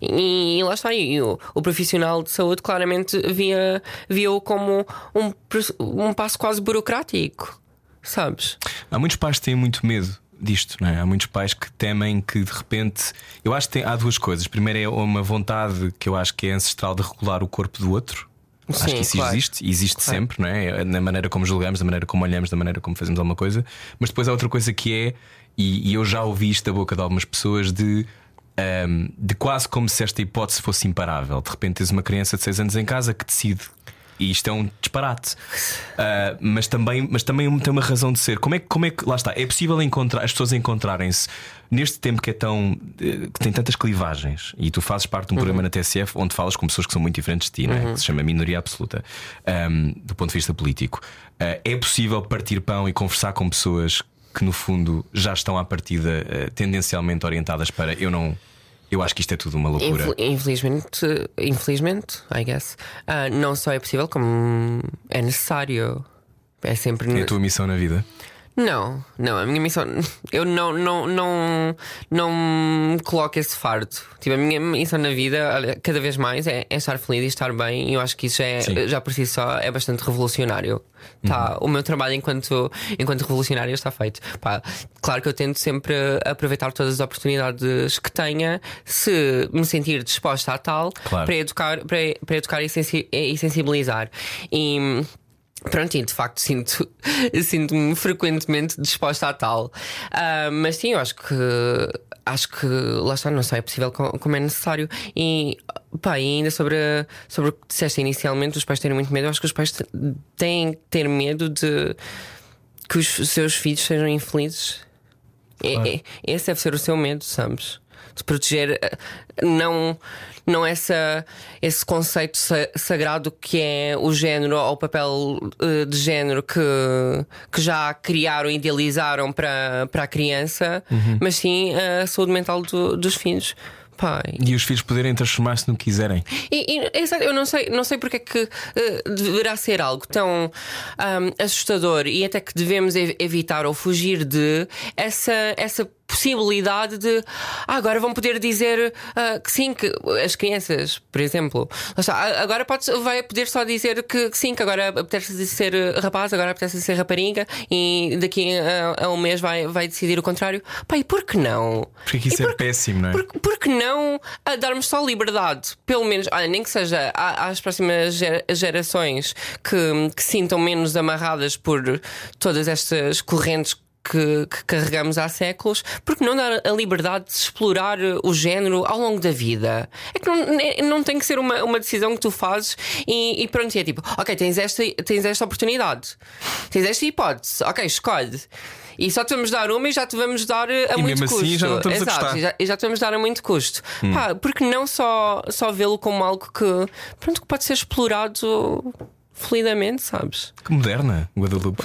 E, e lá está, e o, o profissional de saúde claramente via, via-o como um, um passo quase burocrático, sabes? Há muitos pais que têm muito medo disto, é? Há muitos pais que temem que de repente. Eu acho que tem- há duas coisas. Primeiro é uma vontade que eu acho que é ancestral de regular o corpo do outro. acho Sim, que isso claro. existe, existe Claro. sempre, não é? Na maneira como julgamos, da maneira como olhamos, da maneira como fazemos alguma coisa. Mas depois há outra coisa que é, e, e eu já ouvi isto da boca de algumas pessoas, de. ahm, de quase como se esta hipótese fosse imparável. De repente tens uma criança de 6 anos em casa que decide. E isto é um disparate. Ah, mas, também, mas também tem uma razão de ser. Como é, que- como é que. Lá está. É possível encontrar as pessoas encontrarem-se neste tempo que é tão. eh, que tem tantas clivagens. E tu fazes parte de um programa na TSF onde falas com pessoas que são muito diferentes de ti, não é? que se chama Minoria Absoluta, ahm, do ponto de vista político. Ah, é possível partir pão e conversar com pessoas que, no fundo, já estão à partida eh, tendencialmente orientadas para eu não. Eu acho que isto é tudo uma loucura. Infel- Infelizmente, infelizmente, I guess, ah, não só é possível, como é necessário. É sempre. É a tua missão na vida. Não, não, a minha missão. Eu não, não, não, não me coloco esse fardo. Tipo, a minha missão na vida, cada vez mais, é, é estar feliz e estar bem. E eu acho que isso é, Sim. já por si só é bastante revolucionário. Tá, O meu trabalho enquanto, enquanto revolucionário está feito. Pá, claro que eu tento sempre aproveitar todas as oportunidades que tenha, se me sentir disposta a tal, Claro. para educar, para, para educar e, sensi- e sensibilizar. E. Pronto, e de facto sinto, sinto-me frequentemente disposta a tal. Ah, mas sim, eu acho que acho que lá está, não só é possível co- como é necessário. E, pá, e ainda sobre, a- sobre o que disseste inicialmente, os pais terem muito medo, eu acho que os pais têm que ter medo de que os seus filhos sejam infelizes. É- é- esse deve ser o seu medo, sabes? De proteger eh, não, não essa, esse conceito sa- sagrado que é o género ou o papel eh, de género que, que já criaram e idealizaram para, para a criança, mas sim a saúde mental do- dos filhos. Pai. E os filhos poderem transformar-se no que quiserem. E, e, exato, eu não sei, não sei porque é que eh, deverá ser algo tão ahm, assustador e até que devemos ev- evitar ou fugir de essa, essa possibilidade de ah, agora vão poder dizer uh, que sim, que as crianças, por exemplo, agora pode, vai poder só dizer que, que sim, que agora apetece ser rapaz, agora apetece ser rapariga e daqui a, a, um mês vai, vai decidir o contrário. Pai, por que não? Porque isso é péssimo, não é? Por, por que não a darmos só liberdade? Pelo menos, olha, nem que seja às próximas gerações que, que sintam menos amarradas por todas estas correntes que, que, carregamos há séculos, porque não dar a liberdade de explorar o género ao longo da vida? É que não, não tem que ser uma, uma decisão que tu fazes e, e pronto, é tipo, ok, tens esta, tens esta oportunidade, tens esta hipótese, ok, escolhe. E só te vamos dar uma e já te vamos dar a e muito mesmo custo. Assim já não estamos Exato, a e já, e já te vamos dar a muito custo. Hum. Pá, porque não só, só vê-lo como algo que, pronto, que pode ser explorado fluidamente, sabes? Que moderna, Guadalupe.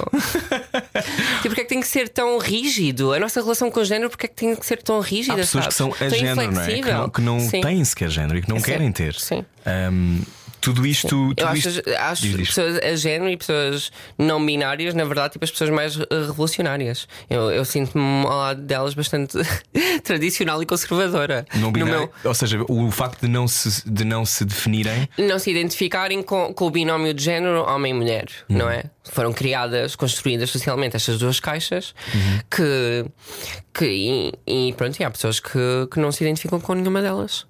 e porque é que tem que ser tão rígido? A nossa relação com o género, porque é que tem que ser tão rígida? Há pessoas sabes? que são a tão género, não é? Que não, que não têm sequer género e que não é querem ter. Sim. Um, tudo isto. Tudo eu acho, isto... acho diz, diz. pessoas a género e pessoas não binárias, na verdade, tipo as pessoas mais revolucionárias. Eu, eu sinto-me ao lado delas bastante tradicional e conservadora. Não binário, meu... Ou seja, o facto de não se, de não se definirem. Não se identificarem com, com o binómio de género homem-mulher, uhum. não é? Foram criadas, construídas socialmente estas duas caixas uhum. que. que e, e, pronto, e há pessoas que, que não se identificam com nenhuma delas.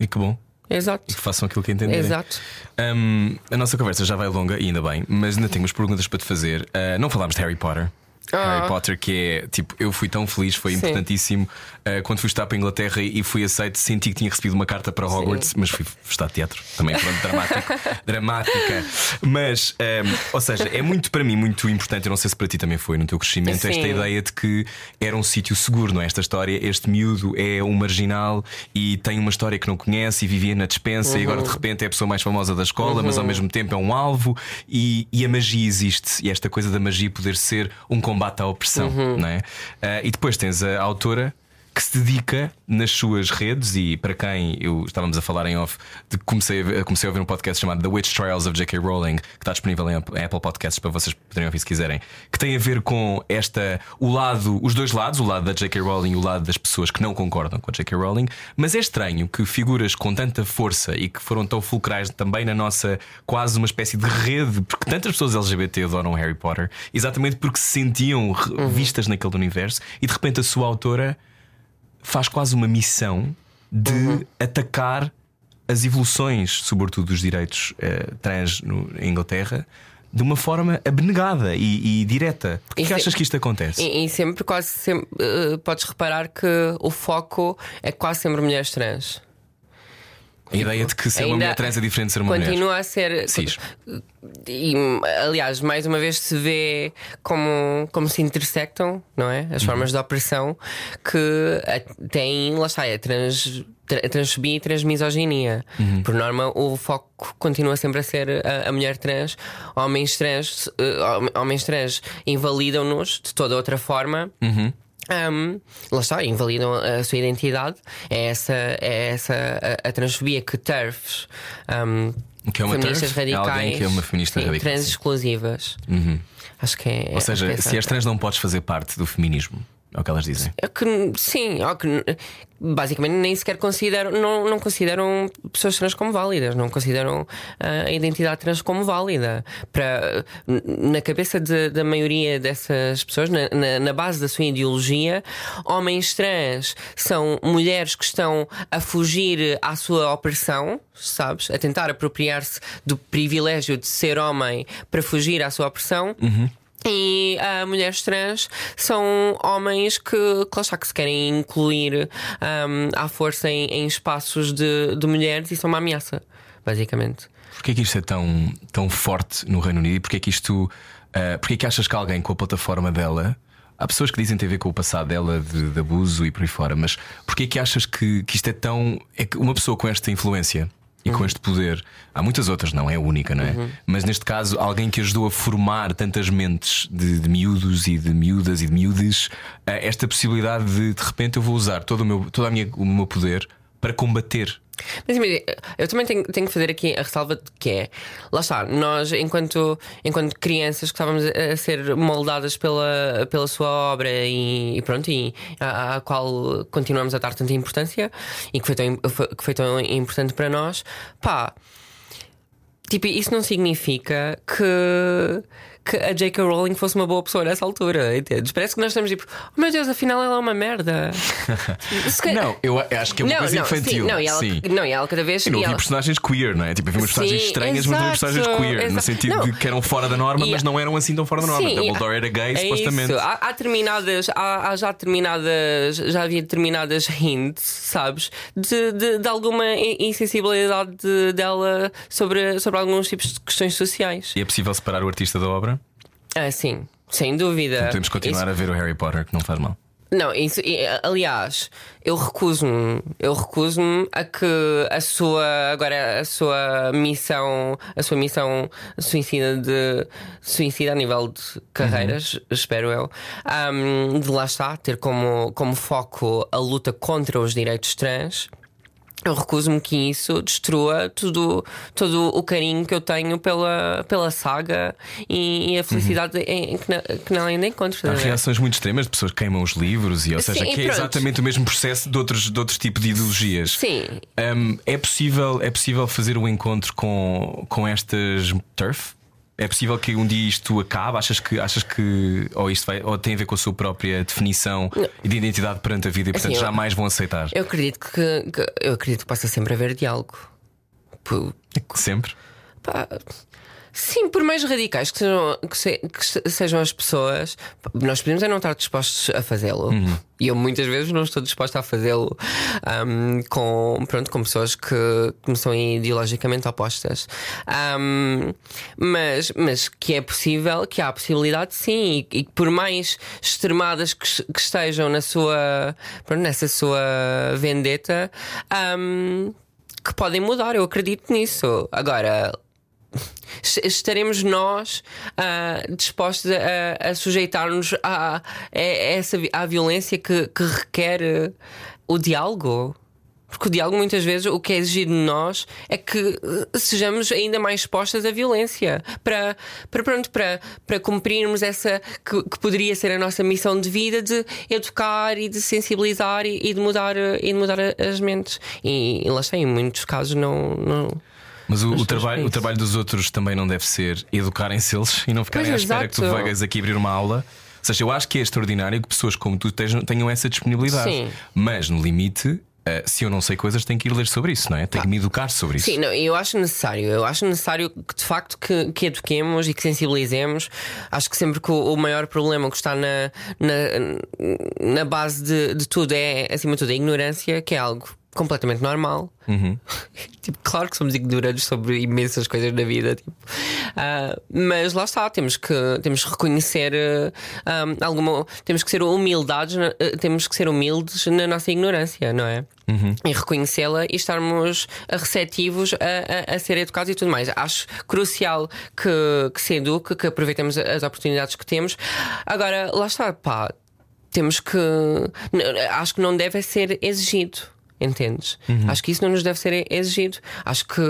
E que bom. Exato. E que façam aquilo que entenderem. Exato. Um, a nossa conversa já vai longa, e ainda bem, mas ainda tenho umas perguntas para te fazer. Uh, não falámos de Harry Potter. Ah. Harry Potter, que é tipo, eu fui tão feliz, foi Sim. importantíssimo. Uh, quando fui estar para a Inglaterra e fui aceito, senti que tinha recebido uma carta para Hogwarts, Sim. mas fui estar teatro também, pronto, dramático, dramática. Mas, um, ehm, ou seja, é muito para mim, muito importante. Eu não sei se para ti também foi no teu crescimento, Sim. esta ideia de que era um sítio seguro, não é? Esta história, este miúdo é um marginal e tem uma história que não conhece e vivia na dispensa uhum. e agora de repente é a pessoa mais famosa da escola, uhum. mas ao uhum. mesmo tempo é um alvo e, e, a magia existe. E esta coisa da magia poder ser um combate à opressão, uhum. não é? Uh, e depois tens a autora que se dedica nas suas redes e para quem eu estávamos a falar em off, de comecei, a, comecei a ouvir um podcast chamado The Witch Trials of J.K. Rowling, que está disponível em Apple Podcasts para vocês poderem ouvir se quiserem, que tem a ver com esta o lado, os dois lados, o lado da J.K. Rowling e o lado das pessoas que não concordam com a J.K. Rowling, mas é estranho que figuras com tanta força e que foram tão fulcrais também na nossa quase uma espécie de rede, porque tantas pessoas LGBT adoram Harry Potter, exatamente porque se sentiam uhum. vistas naquele universo e de repente a sua autora faz quase uma missão de uhum. atacar as evoluções, sobretudo dos direitos uh, trans no, em Inglaterra, de uma forma abnegada e, e direta. Por que achas que isto acontece? E, e sempre, quase sempre, uh, podes reparar que o foco é quase sempre mulheres trans. A ideia de que ser uma mulher trans é diferente de ser uma continua mulher. a ser. Cis. E, aliás, mais uma vez se vê como, como se intersectam, não é? As uhum. formas de opressão que têm, lá está, é trans, transfobia e transmisoginia. Uhum. Por norma, o foco continua sempre a ser a, a mulher trans. Homens trans, uh, homens trans invalidam-nos de toda outra forma. Uhum. Um, lá está, invalidam a sua identidade. É essa, é essa a, a transfobia que TERFs, um, que é uma feministas TERF? radicais, é que é uma feminista sim, radical, trans exclusivas. Uhum. Acho que é. Ou seja, é se és trans, não podes fazer parte do feminismo. É o que elas dizem. É que, sim, é que, basicamente nem sequer consideram, não, não consideram pessoas trans como válidas, não consideram ah, a identidade trans como válida. Para, na cabeça de, da maioria dessas pessoas, na, na, na, base da sua ideologia, homens trans são mulheres que estão a fugir à sua opressão, sabes? A tentar apropriar-se do privilégio de ser homem para fugir à sua opressão. Uhum. E uh, mulheres trans são homens que, que, está, que se querem incluir um, à força em, em espaços de, de, mulheres e são uma ameaça, basicamente. Porquê é que isto é tão, tão forte no Reino Unido? Porquê é que isto. Uh, porquê é que achas que alguém com a plataforma dela. Há pessoas que dizem ter a ver com o passado dela de, de abuso e por aí fora, mas porquê é que achas que, que isto é tão. É que uma pessoa com esta influência e uhum. com este poder. Há muitas outras, não é a única, não é? Uhum. Mas neste caso, alguém que ajudou a formar tantas mentes de, de miúdos e de miúdas e de miúdes, esta possibilidade de de repente eu vou usar todo o meu, todo a minha, o meu poder para combater Mas eu também tenho, tenho que fazer aqui a ressalva de que é, lá está, nós, enquanto, enquanto crianças que estávamos a, a ser moldadas pela, pela sua obra e, e pronto, e à qual continuamos a dar tanta importância e que foi tão, que foi tão importante para nós, pá. Tipo, isso não significa que, que a J.K. Rowling fosse uma boa pessoa nessa altura, entendes? Parece que nós estamos tipo, oh meu Deus, afinal ela é uma merda. Não, eu acho que é uma não, coisa não, infantil. Sim, não, e ela, Sim. não, e ela cada vez. E não havia ela- personagens queer, não é? Tipo, havia umas Sim, personagens estranhas, mas havia personagens exato, queer, no exato. sentido Não. de que eram fora da norma, E- mas não eram assim tão fora da norma. Sim, Dumbledore era gay, é supostamente. Isso. Há, há determinadas, há, há já determinadas, já havia determinadas hints, sabes, de, de, de alguma in- insensibilidade de- dela sobre, sobre alguns tipos de questões sociais. E é possível separar o artista da obra? Ah, sim, sem dúvida. Podemos continuar Isso- a ver o Harry Potter, que não faz mal. Não, isso, aliás, eu recuso-me, eu recuso-me a que a sua agora a sua missão, a sua missão suicida de suicida a nível de carreiras, espero eu, ahm, de lá está, ter como, como foco a luta contra os direitos trans. Eu recuso-me que isso destrua tudo, todo o carinho que eu tenho pela, pela saga e, e a felicidade em, em que, na, que nela ainda encontro. Há ver? reações muito extremas de pessoas que queimam os livros, e, ou seja, Sim, que é pronto. exatamente o mesmo processo de outros, de outros tipos de ideologias. Sim, Hum, é, possível, é possível fazer o encontro com, com estas turf? É possível que um dia isto acabe? Achas que, achas que ou isto vai, ou tem a ver com a sua própria definição e de identidade perante a vida e portanto Assim, jamais vão aceitar? Eu acredito que, que- eu acredito que possa sempre haver diálogo. Sempre? pá, sim, por mais radicais que sejam, que se- que se- sejam as pessoas, nós podemos é não estar dispostos a fazê-lo. E eu muitas vezes não estou disposta a fazê-lo ahm, com, pronto, com pessoas que, que me são ideologicamente opostas. Ahm, mas, mas que é possível, que há a possibilidade sim, e, que por mais extremadas que, que estejam na sua, pronto, nessa sua vendetta, ahm, que podem mudar, eu acredito nisso. Agora, estaremos nós ah, dispostos a, a sujeitar-nos a, a essa, à violência que, que requer eh, o diálogo? Porque o diálogo, muitas vezes, o que é exigido de nós é que eh, sejamos ainda mais expostas à violência para, para, pronto, para, para cumprirmos essa que, que poderia ser a nossa missão de vida de educar e de sensibilizar e, e de, mudar, eh, e de mudar as mentes. E, e lá está, em muitos casos, não. não Mas o, o trabalho, o trabalho dos outros também não deve ser educarem-se eles e não ficarem Pois, à espera que tu exato. venhas aqui abrir uma aula. Ou seja, eu acho que é extraordinário que pessoas como tu tenham, tenham essa disponibilidade. Sim. Mas no limite, eh, se eu não sei coisas, tenho que ir ler sobre isso, não é? Tenho que me educar sobre isso. Sim, não, eu acho necessário. Eu acho necessário que de facto que, que eduquemos e que sensibilizemos. Acho que sempre que o, o maior problema que está na, na, na base de, de tudo é, acima de tudo, a ignorância, que é algo completamente normal. tipo, claro que somos ignorantes sobre imensas coisas na vida, tipo. Ah, mas lá está, temos que, temos que reconhecer ah, alguma. Temos que ser humildados, na- ah, temos que ser humildes na nossa ignorância, não é? E reconhecê-la e estarmos receptivos a, a- a ser educados e tudo mais. Acho crucial que, que se eduque, que aproveitemos as oportunidades que temos. Agora, lá está, pá, temos que. Acho que não deve ser exigido. Entendes? Acho que isso não nos deve ser exigido. Acho que,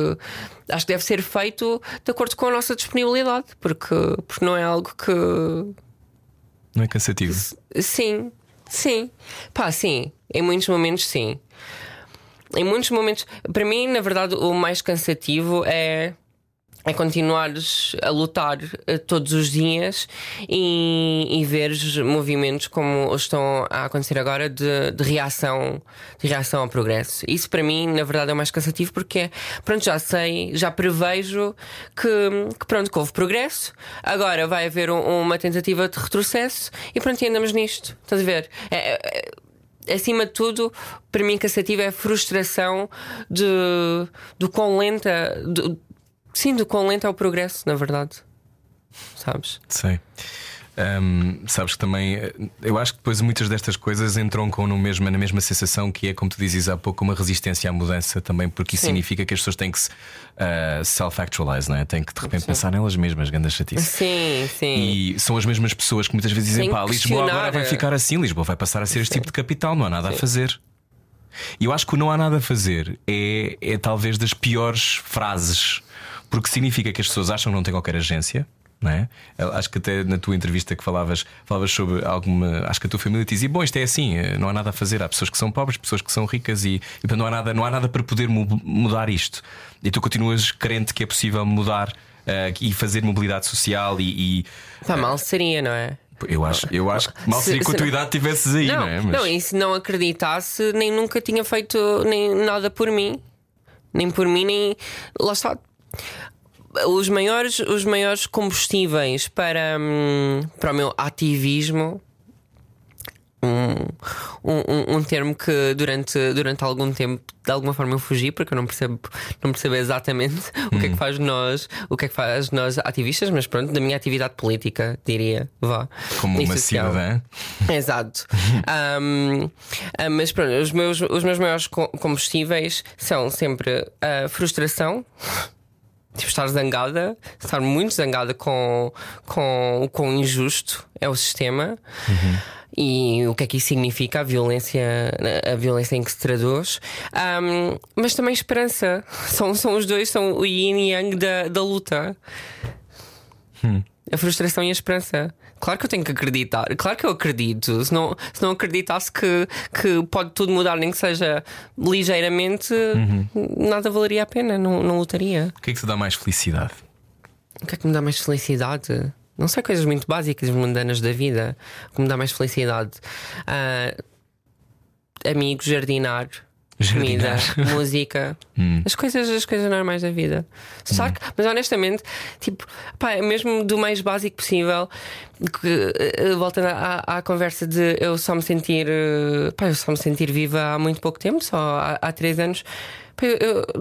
acho que deve ser feito de acordo com a nossa disponibilidade, porque, porque não é algo que. Não é cansativo. Sim, sim. Pá, sim. Em muitos momentos, sim. Em muitos momentos, para mim, na verdade, o mais cansativo é. É continuares a lutar eh, todos os dias e, e veres movimentos como estão a acontecer agora de, de reação de reação ao progresso. Isso para mim, na verdade, é mais cansativo porque pronto, já sei, já prevejo que, que pronto, que houve progresso, agora vai haver um- uma tentativa de retrocesso e pronto, e andamos nisto. Estás a ver? É- é- acima de tudo, para mim, cansativo é a frustração de, do quão lenta. Sim, do quão lento é o progresso, na verdade. Sabes? Sei. Hum, sabes que também eh, eu acho que depois muitas destas coisas entroncam no mesmo, na mesma sensação que é, como tu dizes há pouco, uma resistência à mudança também, porque isso Sim. significa que as pessoas têm que se ah, self-actualize, não é? Têm que de repente pensar nelas mesmas, grandes chatice. Sim, sim. E são as mesmas pessoas que muitas vezes dizem: Tem pá, Lisboa agora vai ficar assim, Lisboa vai passar a ser este tipo de capital, não há nada a fazer. E eu acho que o não há nada a fazer é, é talvez das piores frases, porque significa que as pessoas acham que não têm qualquer agência. Não é? Acho que até na tua entrevista que falavas, falavas sobre alguma. Acho que a tua família dizia: Bom, isto é assim, eh, não há nada a fazer. Há pessoas que são pobres, pessoas que são ricas e, e não, há nada, não há nada para poder mu- mudar isto. E tu continuas crente que é possível mudar eh, e fazer mobilidade social e. e- Pá, mal seria, não é? eu, acho, eu acho que mal Se- seria que a se tua idade tivesses aí, não, Não, é? não, e se não acreditasse, nem nunca tinha feito nem nada por mim. Nem por mim, nem. Lá está. Os maiores, os maiores combustíveis para, hum, para o meu ativismo. Um, um, um- termo que durante, durante algum tempo de alguma forma eu fugi porque eu não percebo, não percebo exatamente o que é que faz nós, o que é que faz nós ativistas, mas pronto, da minha atividade política, diria, vá. Como uma social. cidadã. Exato. Um, ah, mas pronto, os meus, os meus maiores co- combustíveis são sempre a frustração. Tipo, estar zangada, estar muito zangada com, com o quão injusto é o sistema e o que é que isso significa, a violência, a violência em que se traduz, Um, mas também esperança. São, são os dois, são o yin e yang da, da luta. A frustração e a esperança. Claro que eu tenho que acreditar, claro que eu acredito. Se não, se não acreditasse que, que pode tudo mudar, nem que seja ligeiramente, nada valeria a pena, não, não lutaria. O que é que te dá mais felicidade? O que é que me dá mais felicidade? Não sei, coisas muito básicas, mundanas da vida. O que me dá mais felicidade? Ah, amigos, jardinar. Comida, música, as coisas, as coisas normais da vida. Só que, mas honestamente, tipo, pá, mesmo do mais básico possível, que, eh, voltando à, à conversa de eu só me sentir, eh, pá, eu só me sentir viva há muito pouco tempo, só há, há três anos,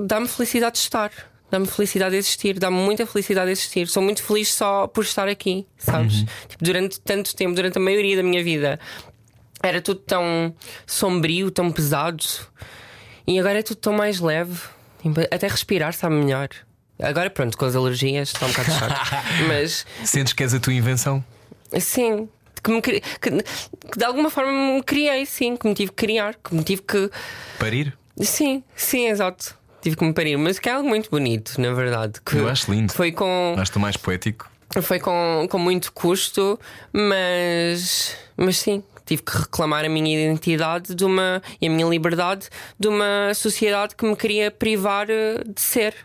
dá-me felicidade de estar. Dá-me felicidade de existir, dá-me muita felicidade de existir. Sou muito feliz só por estar aqui, sabes? Tipo, durante tanto tempo, durante a maioria da minha vida, era tudo tão sombrio, tão pesado. E agora é tudo tão mais leve. Até respirar sabe melhor. Agora, pronto, com as alergias está um bocado chato. Mas Sentes que és a tua invenção? sim, que, me que- que de alguma forma me criei, sim, que me tive que criar, que me tive que. Parir? Sim, sim, exato. Tive que me parir, mas que é algo muito bonito, na verdade. Que Eu acho lindo. Foi com. Acho-te mais poético. Foi com, com muito custo, mas, mas sim, tive que reclamar a minha identidade de uma, e a minha liberdade de uma sociedade que me queria privar eh, de ser.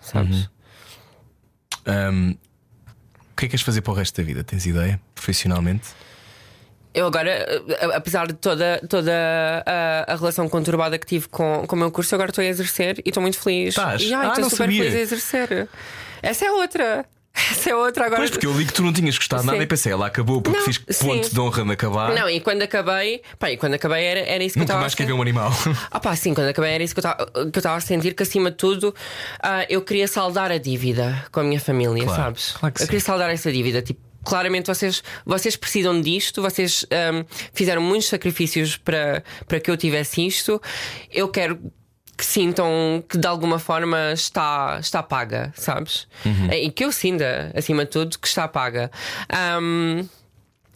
Sabes? Ahm, o que é que queres fazer para o resto da vida? Tens ideia? Profissionalmente? Eu agora, eh, apesar de toda, toda a, a relação conturbada que tive com, com o meu curso, agora estou a exercer e estou muito feliz. Estás? E, ai, Ah, estou super sabia. feliz a exercer. Essa é outra. Essa é outra agora. Pois, porque eu li que tu não tinhas gostado de nada Sim. e pensei, ela acabou porque Não, fiz sim. ponto de honra de acabar. Não, e quando acabei, pá, e quando acabei era, era isso que eu Nunca estava mais a quer ver sentir. um animal. Ah pá, sim, quando acabei era isso que eu estava eu a sentir que acima de tudo ah, eu queria saldar a dívida com a minha família, Claro, sabes? claro que eu sim. queria saldar essa dívida. Tipo, claramente vocês, vocês precisam disto, vocês ahm, fizeram muitos sacrifícios para, para que eu tivesse isto. Eu quero que sintam que de alguma forma está, está paga, sabes? Uhum. E que eu sinta, acima de tudo, que está paga. Ahm,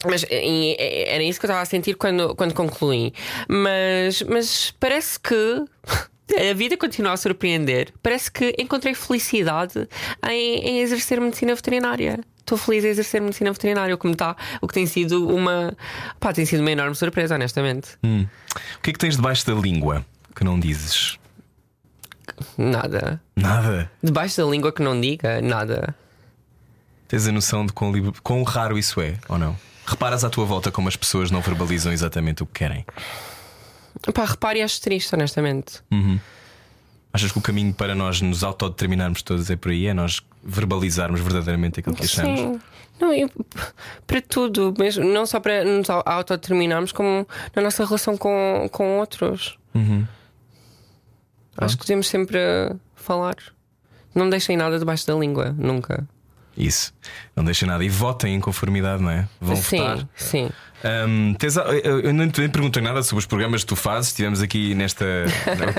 mas e, era isso que eu estava a sentir quando, quando concluí. Mas, mas parece que a vida continua a surpreender. Parece que encontrei felicidade em, em exercer medicina veterinária. Estou feliz em exercer medicina veterinária, o que me está, o que tem sido uma. Pá, tem sido uma enorme surpresa, honestamente. O que é que tens debaixo da língua que não dizes? Nada. Nada. Debaixo da língua que não diga, nada. Tens a noção de quão, quão raro isso é, ou não? Reparas à tua volta como as pessoas não verbalizam exatamente o que querem. Pá, repare e acho triste, honestamente. Achas que o caminho para nós nos autodeterminarmos todos é por aí? É nós verbalizarmos verdadeiramente aquilo que achamos? Sim. Não, eu, para tudo, mesmo, não só para nos au- autodeterminarmos, como na nossa relação com, com outros. Uhum. Acho que devemos sempre falar. Não deixem nada debaixo da língua, nunca. Isso. Não deixem nada. E votem em conformidade, não é? Vão sim, votar. sim. Hum, tens eu não te nem perguntei nada sobre os programas que tu fazes. Tivemos aqui nesta.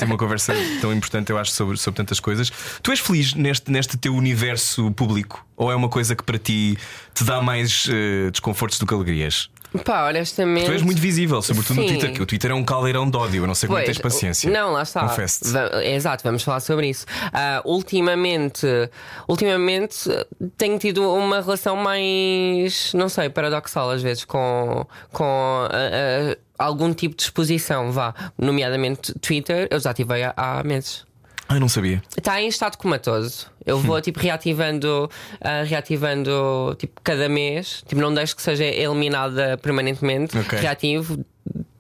Uma conversa tão importante, eu acho, sobre, sobre tantas coisas. Tu és feliz neste, neste teu universo público? Ou é uma coisa que para ti te dá mais eh, desconfortos do que alegrias? Pá, honestamente. Tu és muito visível, sobretudo no. Twitter, que o Twitter é um caldeirão de ódio. Eu não sei como é que tens Pois, paciência. Não, lá está. Confesso-te. Va- Exato, vamos falar sobre isso. Ah, ultimamente, ultimamente tenho tido uma relação mais, não sei, paradoxal às vezes com, com ah, ah, algum tipo de exposição, vá. Nomeadamente Twitter, eu desativei há, há meses. Ai, não sabia. Está em estado comatoso. Eu Hum. vou tipo reativando, ah, reativando tipo cada mês. Tipo, não deixo que seja eliminada permanentemente. Ok. Reativo.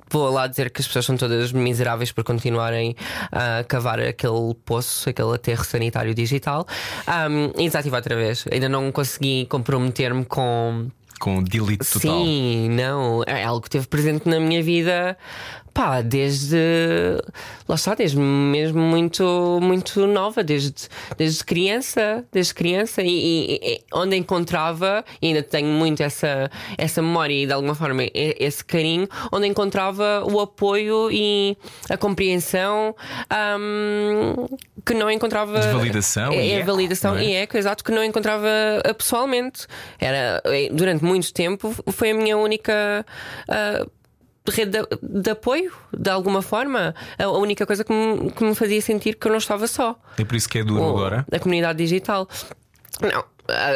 Vou lá dizer que as pessoas são todas miseráveis por continuarem a cavar aquele poço, aquele aterro sanitário digital. Um, e desativo outra vez. Ainda não consegui comprometer-me com. Com delete total. Sim, não. É algo que esteve presente na minha vida. Pá, desde. Lá está, desde mesmo muito, muito nova, desde, desde criança. Desde criança. E, e- e onde encontrava, e ainda tenho muito essa, essa memória e de alguma forma esse carinho, onde encontrava o apoio e a compreensão hum, que não encontrava. De validação É, e é eco, validação é? e eco, exato, que não encontrava pessoalmente. Era, eh, durante muito tempo, foi a minha única. ah, Rede de, de apoio, de alguma forma, a a única coisa que me, que me fazia sentir que eu não estava só. É por isso que é duro O- agora. A comunidade digital. Não,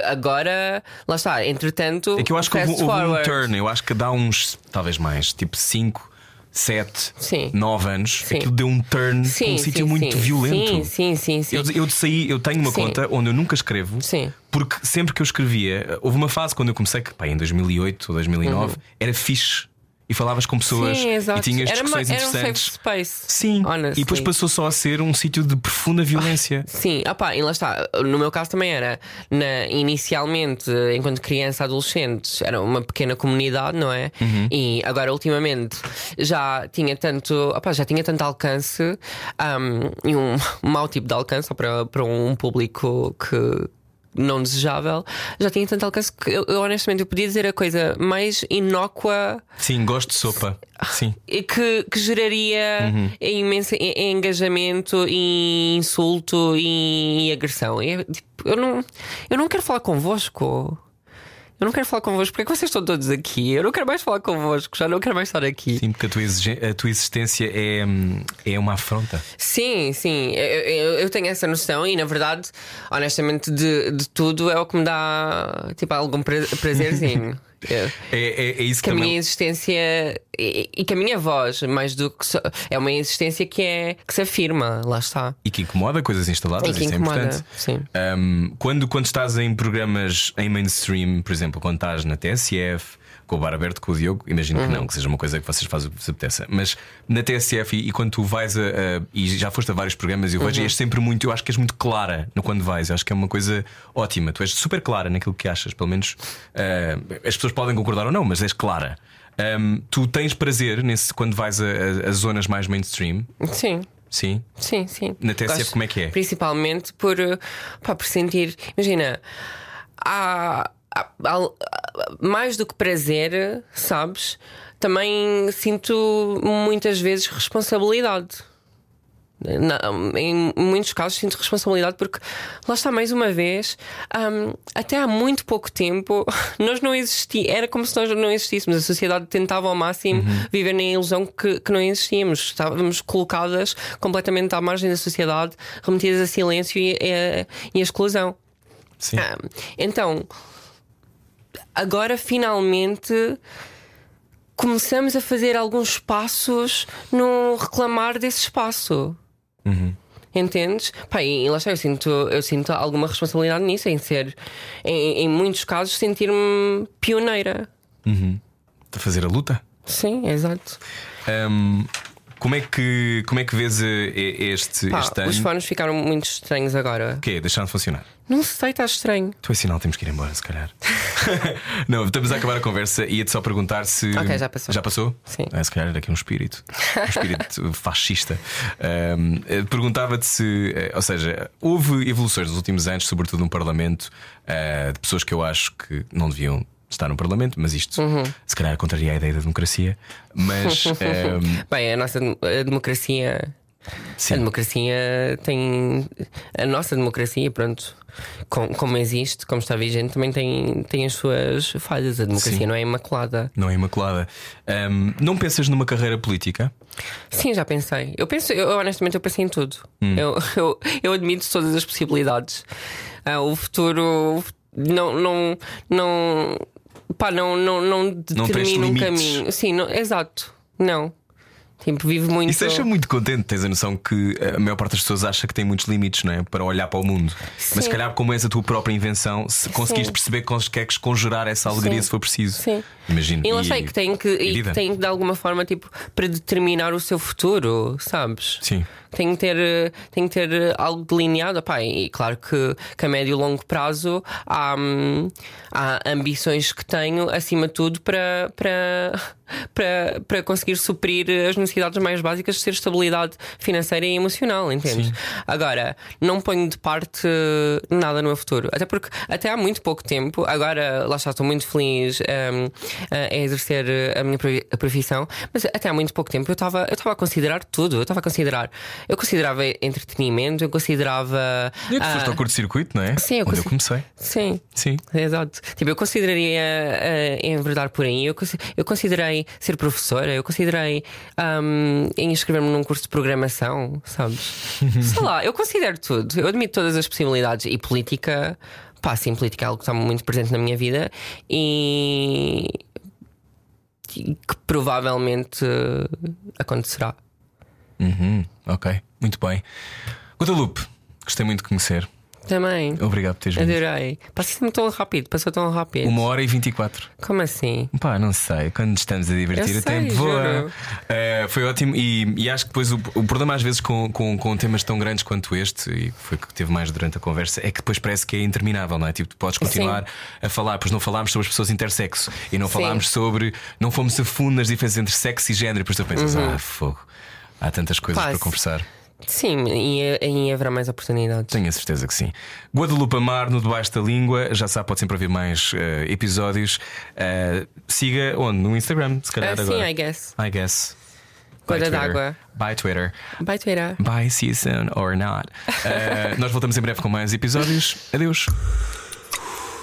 agora, lá está, entretanto. É que eu acho que houve, houve um turn. Eu acho que dá uns, talvez mais, tipo 5, 7, Sim. 9 anos. Sim. Aquilo deu um turn Sim, um sítio muito sim. violento. Sim, sim, sim. sim. Eu, eu saí, eu tenho uma conta onde eu nunca escrevo. Sim. Porque sempre que eu escrevia, houve uma fase quando eu comecei, que pá, em 2008 ou 2009, era fixe. E falavas com pessoas. Sim, e tinhas era, uma, era um safe interessantes. space. Sim, Honestly. e depois passou só a ser um sítio de profunda violência. Sim, opá, e lá está. No meu caso também era. Na, inicialmente, enquanto criança, adolescente, era uma pequena comunidade, não é? Uhum. E agora, ultimamente, já tinha tanto. Opá, já tinha tanto alcance um, e um mau tipo de alcance para, para um público que. Não desejável, já tinha tanto alcance que eu, eu, honestamente eu podia dizer a coisa mais inócua Sim, gosto de sopa. Sim. que, que geraria imenso e- e engajamento e insulto e agressão. E, tipo, eu, não, eu não quero falar convosco. Eu não quero falar convosco. Porque é que vocês estão todos aqui? Eu não quero mais falar convosco. Já não quero mais estar aqui. Sim, porque a tua, a tua existência é, é uma afronta. Sim, sim, eu, eu- tenho essa noção e na verdade, honestamente, de, de tudo é o que me dá tipo algum pra- prazerzinho. É. É, é, é isso que a também. minha existência e, e que a minha voz, mais do que só, é uma existência que é que se afirma, lá está. E que incomoda coisas instaladas, E que isso incomoda, é importante. sim. Um, quando, quando estás em programas em mainstream, por exemplo, quando estás na TSF, com o bar aberto com o Diogo, imagino Uhum. que não, que seja uma coisa que vocês fazem o que se apeteça, mas na TSF e, e quando tu vais a, a- e já foste a vários programas, eu Uhum. vejo e és sempre muito, eu acho que és muito clara no quando vais, eu acho que é uma coisa ótima. Tu és super clara naquilo que achas, pelo menos uh, as pessoas podem concordar ou não, mas és clara. Um, tu tens prazer nesse, quando vais a, a- a zonas mais mainstream? Sim. Sim. Sim, sim. Na TSF Gosto como é que é? Principalmente por, eh, pá, por sentir. Imagina, há- mais do que prazer, sabes? Também sinto muitas vezes responsabilidade. Em muitos casos sinto responsabilidade porque lá está mais uma vez hum, até há muito pouco tempo nós não existíamos era como se nós não existíssemos a sociedade tentava ao máximo viver na ilusão que, que não existíamos estávamos colocadas completamente à margem da sociedade remetidas a silêncio e, e, e a exclusão Sim. ah, então, agora finalmente começamos a fazer alguns passos no reclamar desse espaço. Entendes? Pá, e, lá está, eu sinto, eu sinto alguma responsabilidade nisso, em ser, em, em muitos casos, sentir-me pioneira. A fazer a luta? Sim, exato. Um, como, é que, como é que vês eh, este, Pá, este ano? os fones ficaram muito estranhos agora. O quê? Deixaram de funcionar? Não sei, está estranho. Tu é sinal, temos que ir embora, se calhar. não, estamos a acabar a conversa e ia-te só perguntar se. Ok, já passou. Já passou? Sim. Ah, se calhar era aqui um espírito. Um espírito fascista. Um, eh, Perguntava-te se. eh, Ou seja, houve evoluções nos últimos anos, sobretudo no Parlamento, de pessoas que eu acho que não deviam estar no Parlamento, mas isto Uhum. se calhar contraria a ideia da democracia. Mas. ehm, Bem, a nossa a democracia Sim. A democracia tem. A nossa democracia, pronto, com- como existe, como está vigente, também tem, tem as suas falhas. A democracia Sim. não é imaculada. Não é imaculada. Ahm, não pensas numa carreira política? Sim, já pensei. Eu penso, eu, honestamente, eu pensei em tudo. Hum. Eu, eu, eu admito todas as possibilidades. Ah, o futuro não, não, não, pá, não, não, não determina um caminho. Sim, não, exato. Não. Tipo, vivo muito. Isso deixa muito contente. Tens a noção que a maior parte das pessoas acha que tem muitos limites não é? para olhar para o mundo. Mas se Sim. calhar, como és a tua própria invenção, se conseguiste perceber que consegues conjurar essa alegria Sim. se for preciso. Sim. Imagino. E lá E- sei que tem que, e que tem que de alguma forma tipo, predeterminar o seu futuro, sabes? Sim. Tem que ter, tem que ter algo delineado. Pá, e claro que, que a médio e longo prazo há, hum, há ambições que tenho, acima de tudo, para, para, para, para conseguir suprir as necessidades mais básicas de ter estabilidade financeira e emocional, entendes? Agora, não ponho de parte nada no meu futuro. Até porque até há muito pouco tempo, agora lá está, estou muito feliz a exercer a minha profissão, mas até há muito pouco tempo eu estava eu estava a considerar tudo. Eu estava a considerar, eu considerava entretenimento, eu considerava. E é que ah, foste ao curto-circuito, não é? Sim, eu Onde eu comecei. Sim. Sim. Exato. Tipo, eu consideraria eh, enverdar por aí. Eu, eu considerei ser professora. Eu considerei ahm, em inscrever-me num curso de programação, sabes? Sei lá, eu considero tudo. Eu admito todas as possibilidades. E política, pá, sim, política é algo que está muito presente na minha vida e que provavelmente acontecerá. Uhum, ok, muito bem. Guadalupe, gostei muito de conhecer. Também. Obrigado por teres vindo. Adorei. Passou tão rápido, passou tão rápido. Uma hora e 24. Como assim? Pá, não sei. Quando estamos a divertir, Eu o tempo sei, voa. juro. Eh, foi ótimo. E, e acho que depois o, o problema, às vezes, com, com, com temas tão grandes quanto este, e foi o que teve mais durante a conversa, é que depois parece que é interminável, não é? Tipo, tu podes continuar a falar, pois não falámos sobre as pessoas intersexo e não Sim. falámos sobre. Não fomos a fundo nas diferenças entre sexo e género. E depois tu pensas, ah, fogo. Há tantas coisas. Pá, para conversar. Sim, e, e haverá mais oportunidades. Tenho a certeza que sim. Guadalupe Amar no Debaixo da Língua. Já sabe, pode sempre ouvir mais eh, episódios. Eh, siga onde? No Instagram, se calhar sim, agora. I guess. I guess. By Twitter. d'água. By Twitter. Bye, Twitter. See you soon or not. Eh, nós voltamos em breve com mais episódios. Adeus.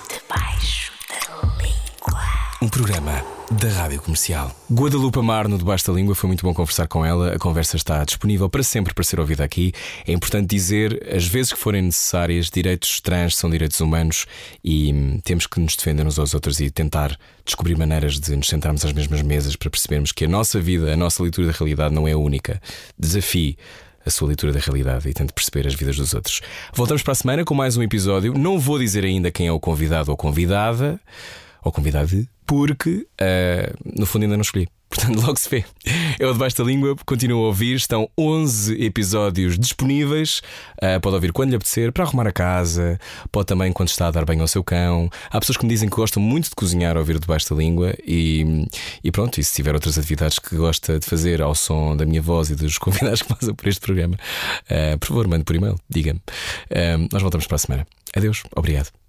Debaixo da língua. Um programa da Rádio Comercial. Guadalupe Amar no Debaixo da Língua, foi muito bom conversar com ela. A conversa está disponível para sempre para ser ouvida aqui. É importante dizer, as vezes que forem necessárias, direitos trans são direitos humanos e hum, temos que nos defender uns aos outros e tentar descobrir maneiras de nos sentarmos às mesmas mesas para percebermos que a nossa vida, a nossa leitura da realidade não é a única. Desafie a sua leitura da realidade e tente perceber as vidas dos outros. Voltamos para a semana com mais um episódio. Não vou dizer ainda quem é o convidado ou convidada ou convidado, porque ah, no fundo ainda não escolhi. Portanto, logo se vê. É o Debaixo da Língua, continua a ouvir. Estão 11 episódios disponíveis. Ah, pode ouvir quando lhe apetecer, para arrumar a casa, pode também quando está a dar banho ao seu cão. Há pessoas que me dizem que gostam muito de cozinhar ouvir Debaixo da Língua. E, e pronto, e se tiver outras atividades que gosta de fazer ao som da minha voz e dos convidados que passam por este programa, ah, por favor, mande por e-mail, diga-me. Ah, nós voltamos para a semana. Adeus, obrigado.